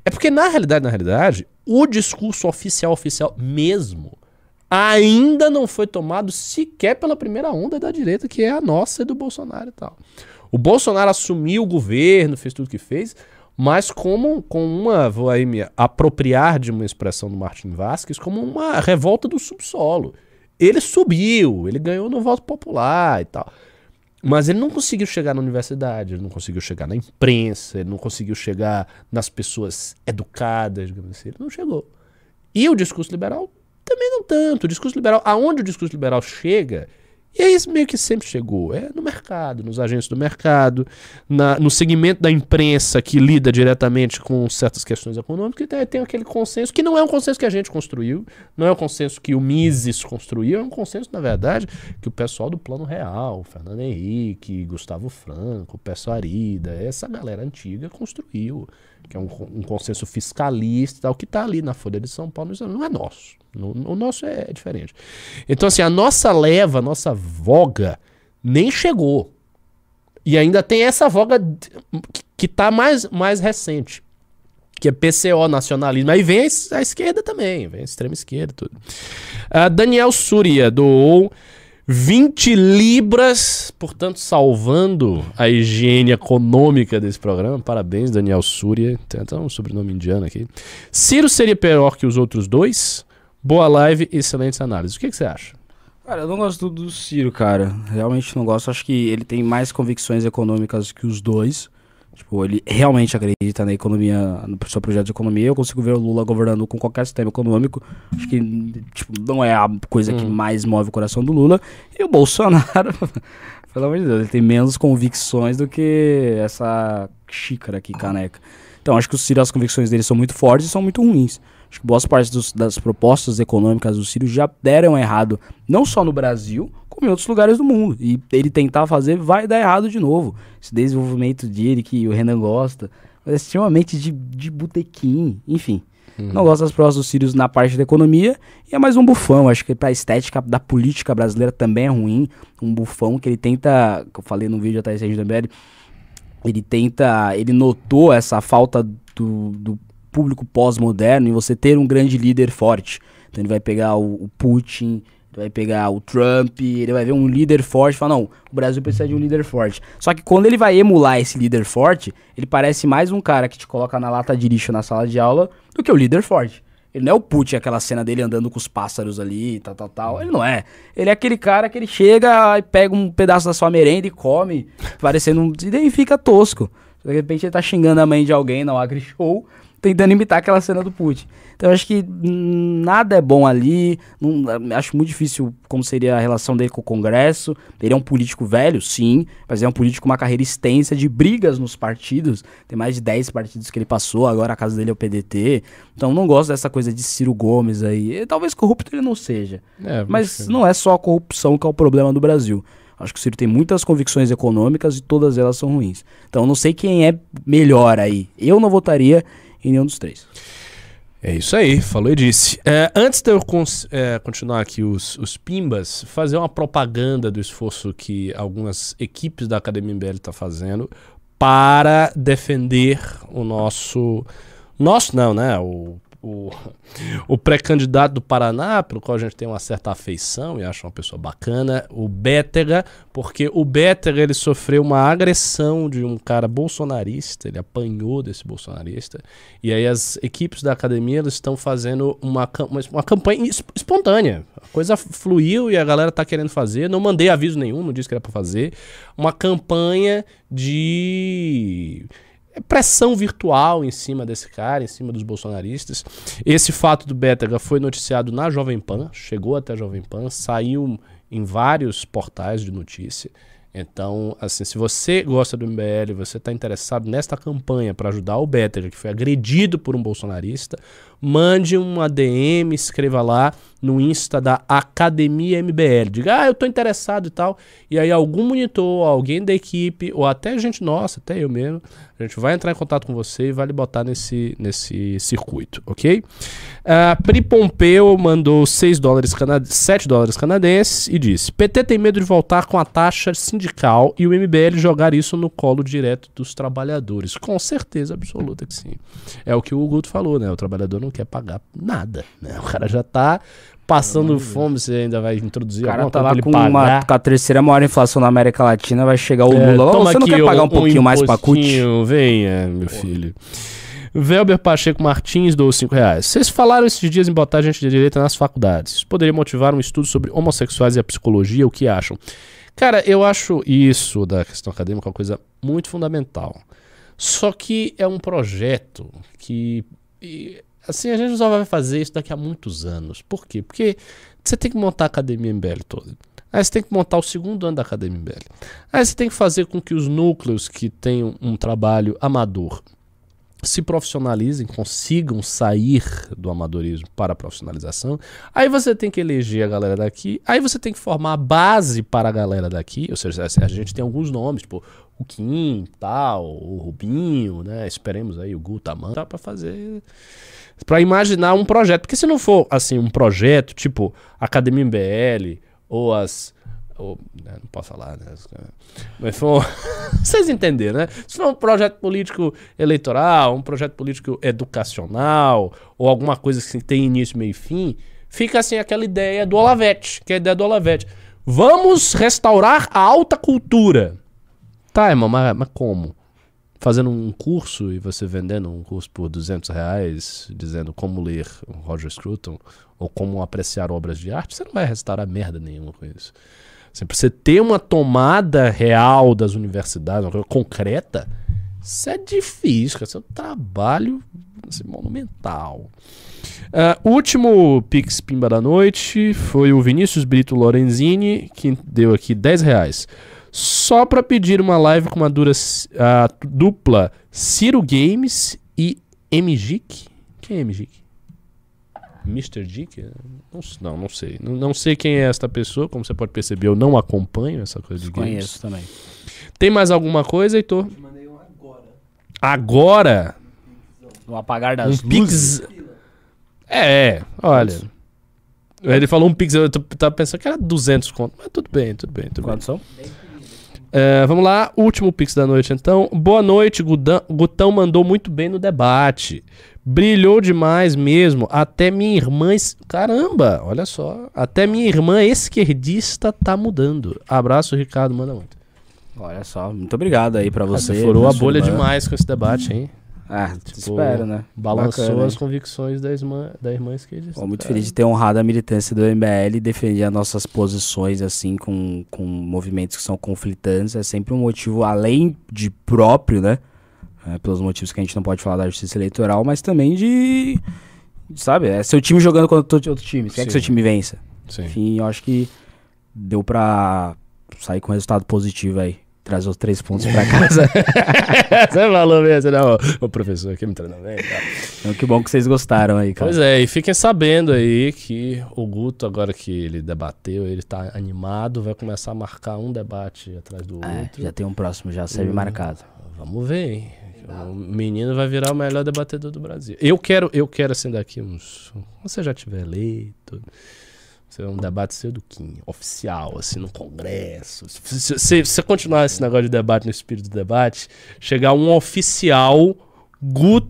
É porque, na realidade, na realidade, o discurso oficial, oficial mesmo, ainda não foi tomado sequer pela primeira onda da direita, que é a nossa e do Bolsonaro e tal. O Bolsonaro assumiu o governo, fez tudo o que fez, mas como com uma, vou aí me apropriar de uma expressão do Martin Vasquez, como uma revolta do subsolo. Ele subiu, ele ganhou no voto popular e tal. Mas ele não conseguiu chegar na universidade, ele não conseguiu chegar na imprensa, ele não conseguiu chegar nas pessoas educadas, digamos assim, ele não chegou. E o discurso liberal também não tanto. O discurso liberal, aonde o discurso liberal chega, e é isso meio que sempre chegou, é no mercado, nos agentes do mercado, na- no segmento da imprensa que lida diretamente com certas questões econômicas, tem, tem aquele consenso que não é um consenso que a gente construiu, não é um consenso que o Mises construiu, é um consenso, na verdade, que o pessoal do Plano Real, Fernando Henrique, Gustavo Franco, Peço Arida, essa galera antiga construiu, que é um, um consenso fiscalista tal, que está ali na Folha de São Paulo, não é nosso. No- O nosso é diferente. Então, assim, a nossa leva, a nossa voga, nem chegou. E ainda tem essa voga que- que tá mais, mais recente. Que é PCO, nacionalismo. Aí vem a, es- a esquerda também, vem a extrema esquerda, tudo. Ah, Daniel Súria doou 20 libras, portanto, salvando a higiene econômica desse programa. Parabéns, Daniel Súria. Tem até um sobrenome indiano aqui. Ciro seria pior que os outros dois? Boa live, excelentes análises. O que, que você acha? Cara, eu não gosto do Ciro, cara. Realmente não gosto. Acho que ele tem mais convicções econômicas que os dois. Tipo, ele realmente acredita na economia, no seu projeto de economia. Eu consigo ver o Lula governando com qualquer sistema econômico. Acho que, tipo, não é a coisa que mais move o coração do Lula. E o Bolsonaro, pelo amor de Deus, ele tem menos convicções do que essa xícara aqui, caneca. Então, acho que o Ciro, as convicções dele são muito fortes e são muito ruins. Acho que boas partes dos- das propostas econômicas do Ciro já deram errado, não só no Brasil, como em outros lugares do mundo. E ele tentar fazer vai dar errado de novo. Esse desenvolvimento dele que o Renan gosta, é extremamente de, de botequim, enfim. Não gosto das propostas do Sirius na parte da economia e é mais um bufão. Acho que pra estética da política brasileira também é ruim. Um bufão que ele tenta, que eu falei no vídeo atrás do MBL, ele tenta, ele notou essa falta do, do público pós-moderno em você ter um grande líder forte. Então ele vai pegar o, o Putin, ele vai pegar o Trump, ele vai ver um líder forte e falar, não, o Brasil precisa de um líder forte. Só que quando ele vai emular esse líder forte, ele parece mais um cara que te coloca na lata de lixo na sala de aula do que o líder forte. Ele não é o Putin, aquela cena dele andando com os pássaros ali, tal, tal, tal. Ele não é. Ele é aquele cara que ele chega e pega um pedaço da sua merenda e come, parecendo um... E daí fica tosco. De repente ele tá xingando a mãe de alguém no Agri Show, tentando imitar aquela cena do Putin. Então eu acho que nada é bom ali. não- acho muito difícil como seria a relação dele com o Congresso. Ele é um político velho, sim, mas é um político com uma carreira extensa de brigas nos partidos. Tem mais de 10 partidos que ele passou, agora a casa dele é o PDT. Então não gosto dessa coisa de Ciro Gomes aí. Talvez corrupto ele não seja. É, Mas não é só a corrupção que é o problema do Brasil. Acho que o Ciro tem muitas convicções econômicas e todas elas são ruins. Então não sei quem é melhor aí. Eu não votaria em nenhum dos três. É isso aí, falou e disse. É, antes de eu é, continuar aqui os, os pimbas, fazer uma propaganda do esforço que algumas equipes da Academia MBL estão fazendo para defender o nosso. Nosso não, né? O, o, o pré-candidato do Paraná, pelo qual a gente tem uma certa afeição e acha uma pessoa bacana, o Bétega, porque o Bétega ele sofreu uma agressão de um cara bolsonarista, ele apanhou desse bolsonarista, e aí as equipes da academia elas estão fazendo uma, uma, uma campanha es- espontânea. A coisa fluiu e a galera tá querendo fazer. Não mandei aviso nenhum, não disse que era pra fazer. Uma campanha de pressão virtual em cima desse cara, em cima dos bolsonaristas. Esse fato do Bétega foi noticiado na Jovem Pan, chegou até a Jovem Pan, saiu em vários portais de notícia. Então, assim, se você gosta do MBL, você está interessado nesta campanha para ajudar o Bétega, que foi agredido por um bolsonarista, mande um ADM, escreva lá no Insta da Academia MBL. Diga, ah, eu tô interessado e tal. E aí algum monitor, alguém da equipe, ou até gente nossa, até eu mesmo, a gente vai entrar em contato com você e vai lhe botar nesse, nesse circuito, ok? Ah, Pri Pompeu mandou 6 dólares cana 7 dólares canadenses e disse: PT tem medo de voltar com a taxa sindical e o MBL jogar isso no colo direto dos trabalhadores. Com certeza absoluta que sim. É o que o Guto falou, né? O trabalhador não quer pagar nada, né? O cara já tá passando fome, você ainda vai introduzir O cara alguma tá lá com, pagar. uma, com a terceira maior inflação na América Latina, vai chegar o É, Lula. "Ô, toma você não quer pagar um, pouquinho mais pra CUT? Venha, meu filho. Velber Pacheco Martins doou 5 reais. Vocês falaram esses dias em botar gente de direita nas faculdades. Isso poderia motivar um estudo sobre homossexuais e a psicologia, o que acham? Cara, eu acho isso da questão acadêmica uma coisa muito fundamental. Só que é um projeto que. Assim, a gente só vai fazer isso daqui a muitos anos. Por quê? Porque você tem que montar a academia MBL toda. Aí você tem que montar o segundo ano da Academia MBL. Aí você tem que fazer com que os núcleos que têm um trabalho amador se profissionalizem, consigam sair do amadorismo para a profissionalização. Aí você tem que eleger a galera daqui. Aí você tem que formar a base para a galera daqui. Ou seja, a gente tem alguns nomes, tipo o Kim, tal, o Rubinho, né? Esperemos aí o Gutaman para fazer para imaginar um projeto. Porque se não for assim um projeto tipo Academia MBL ou as ou, né, não posso falar, né? Mas for, vocês entenderam, né? Se for um projeto político eleitoral, um projeto político educacional, ou alguma coisa que tem início, meio e fim, fica assim aquela ideia do Olavete, que é a ideia do Olavete. Vamos restaurar a alta cultura. Tá, irmão, mas, mas como? Fazendo um curso e você vendendo um curso por 200 reais, dizendo como ler Roger Scruton ou como apreciar obras de arte, você não vai restaurar merda nenhuma com isso. Assim, pra você ter uma tomada real das universidades, uma coisa concreta, isso é difícil, cara. Isso é um trabalho assim, monumental. O último Pix Pimba da noite foi o Vinícius Brito Lorenzini, que deu aqui 10 reais. Só pra pedir uma live com uma dura, ah, dupla Ciro Games e MGIC. Quem é MGIC? Mr. Dick? Não, não, não sei. Não, não sei quem é esta pessoa. Como você pode perceber, eu não acompanho essa coisa de games. Conheço também. Tem mais alguma coisa, Heitor? Te mandei um agora. Agora, No apagar um das luzes. Pix. É, olha. Ele falou um Pix, eu tava pensando que era 200 conto. Mas tudo bem, tudo bem, tudo bem. Quantos são? É, vamos lá, último Pix da noite então. Boa noite, Gudão. Gutão mandou muito bem no debate. Brilhou demais mesmo. Até minha irmã. es- Caramba, olha só. Até minha irmã esquerdista tá mudando. Abraço, Ricardo, manda muito. Olha só, muito obrigado aí pra Ah, você. Você furou a sua bolha irmã. demais com esse debate, hein? Ah, Tipo, espero, né? Balançou Bacana, as hein? convicções da irmã, da irmã esquerdista. Pô, muito feliz de ter honrado a militância do MBL e defender as nossas posições, assim, com, com movimentos que são conflitantes. É sempre um motivo, além de próprio, né? É, pelos motivos que a gente não pode falar da justiça eleitoral, mas também de. Sabe? É seu time jogando contra outro time. Você quer que seu time vença. Sim. Enfim, eu acho que deu pra sair com resultado positivo aí. Trazer os três pontos pra casa. Você falou mesmo, não? O professor aqui me treinou bem. Tá? então, que bom que vocês gostaram aí, cara. Pois é, e fiquem sabendo aí que o Guto, agora que ele debateu, ele tá animado, vai começar a marcar um debate atrás do É, outro. já tem um próximo, já serve Hum. marcado. Vamos ver, hein? O menino vai virar o melhor debatedor do Brasil. Eu quero, eu quero assim daqui uns. Quando você já tiver eleito. Ser um debate Kim, oficial, assim, no Congresso. Se você continuar esse negócio de debate no espírito do debate, chegar um oficial Guto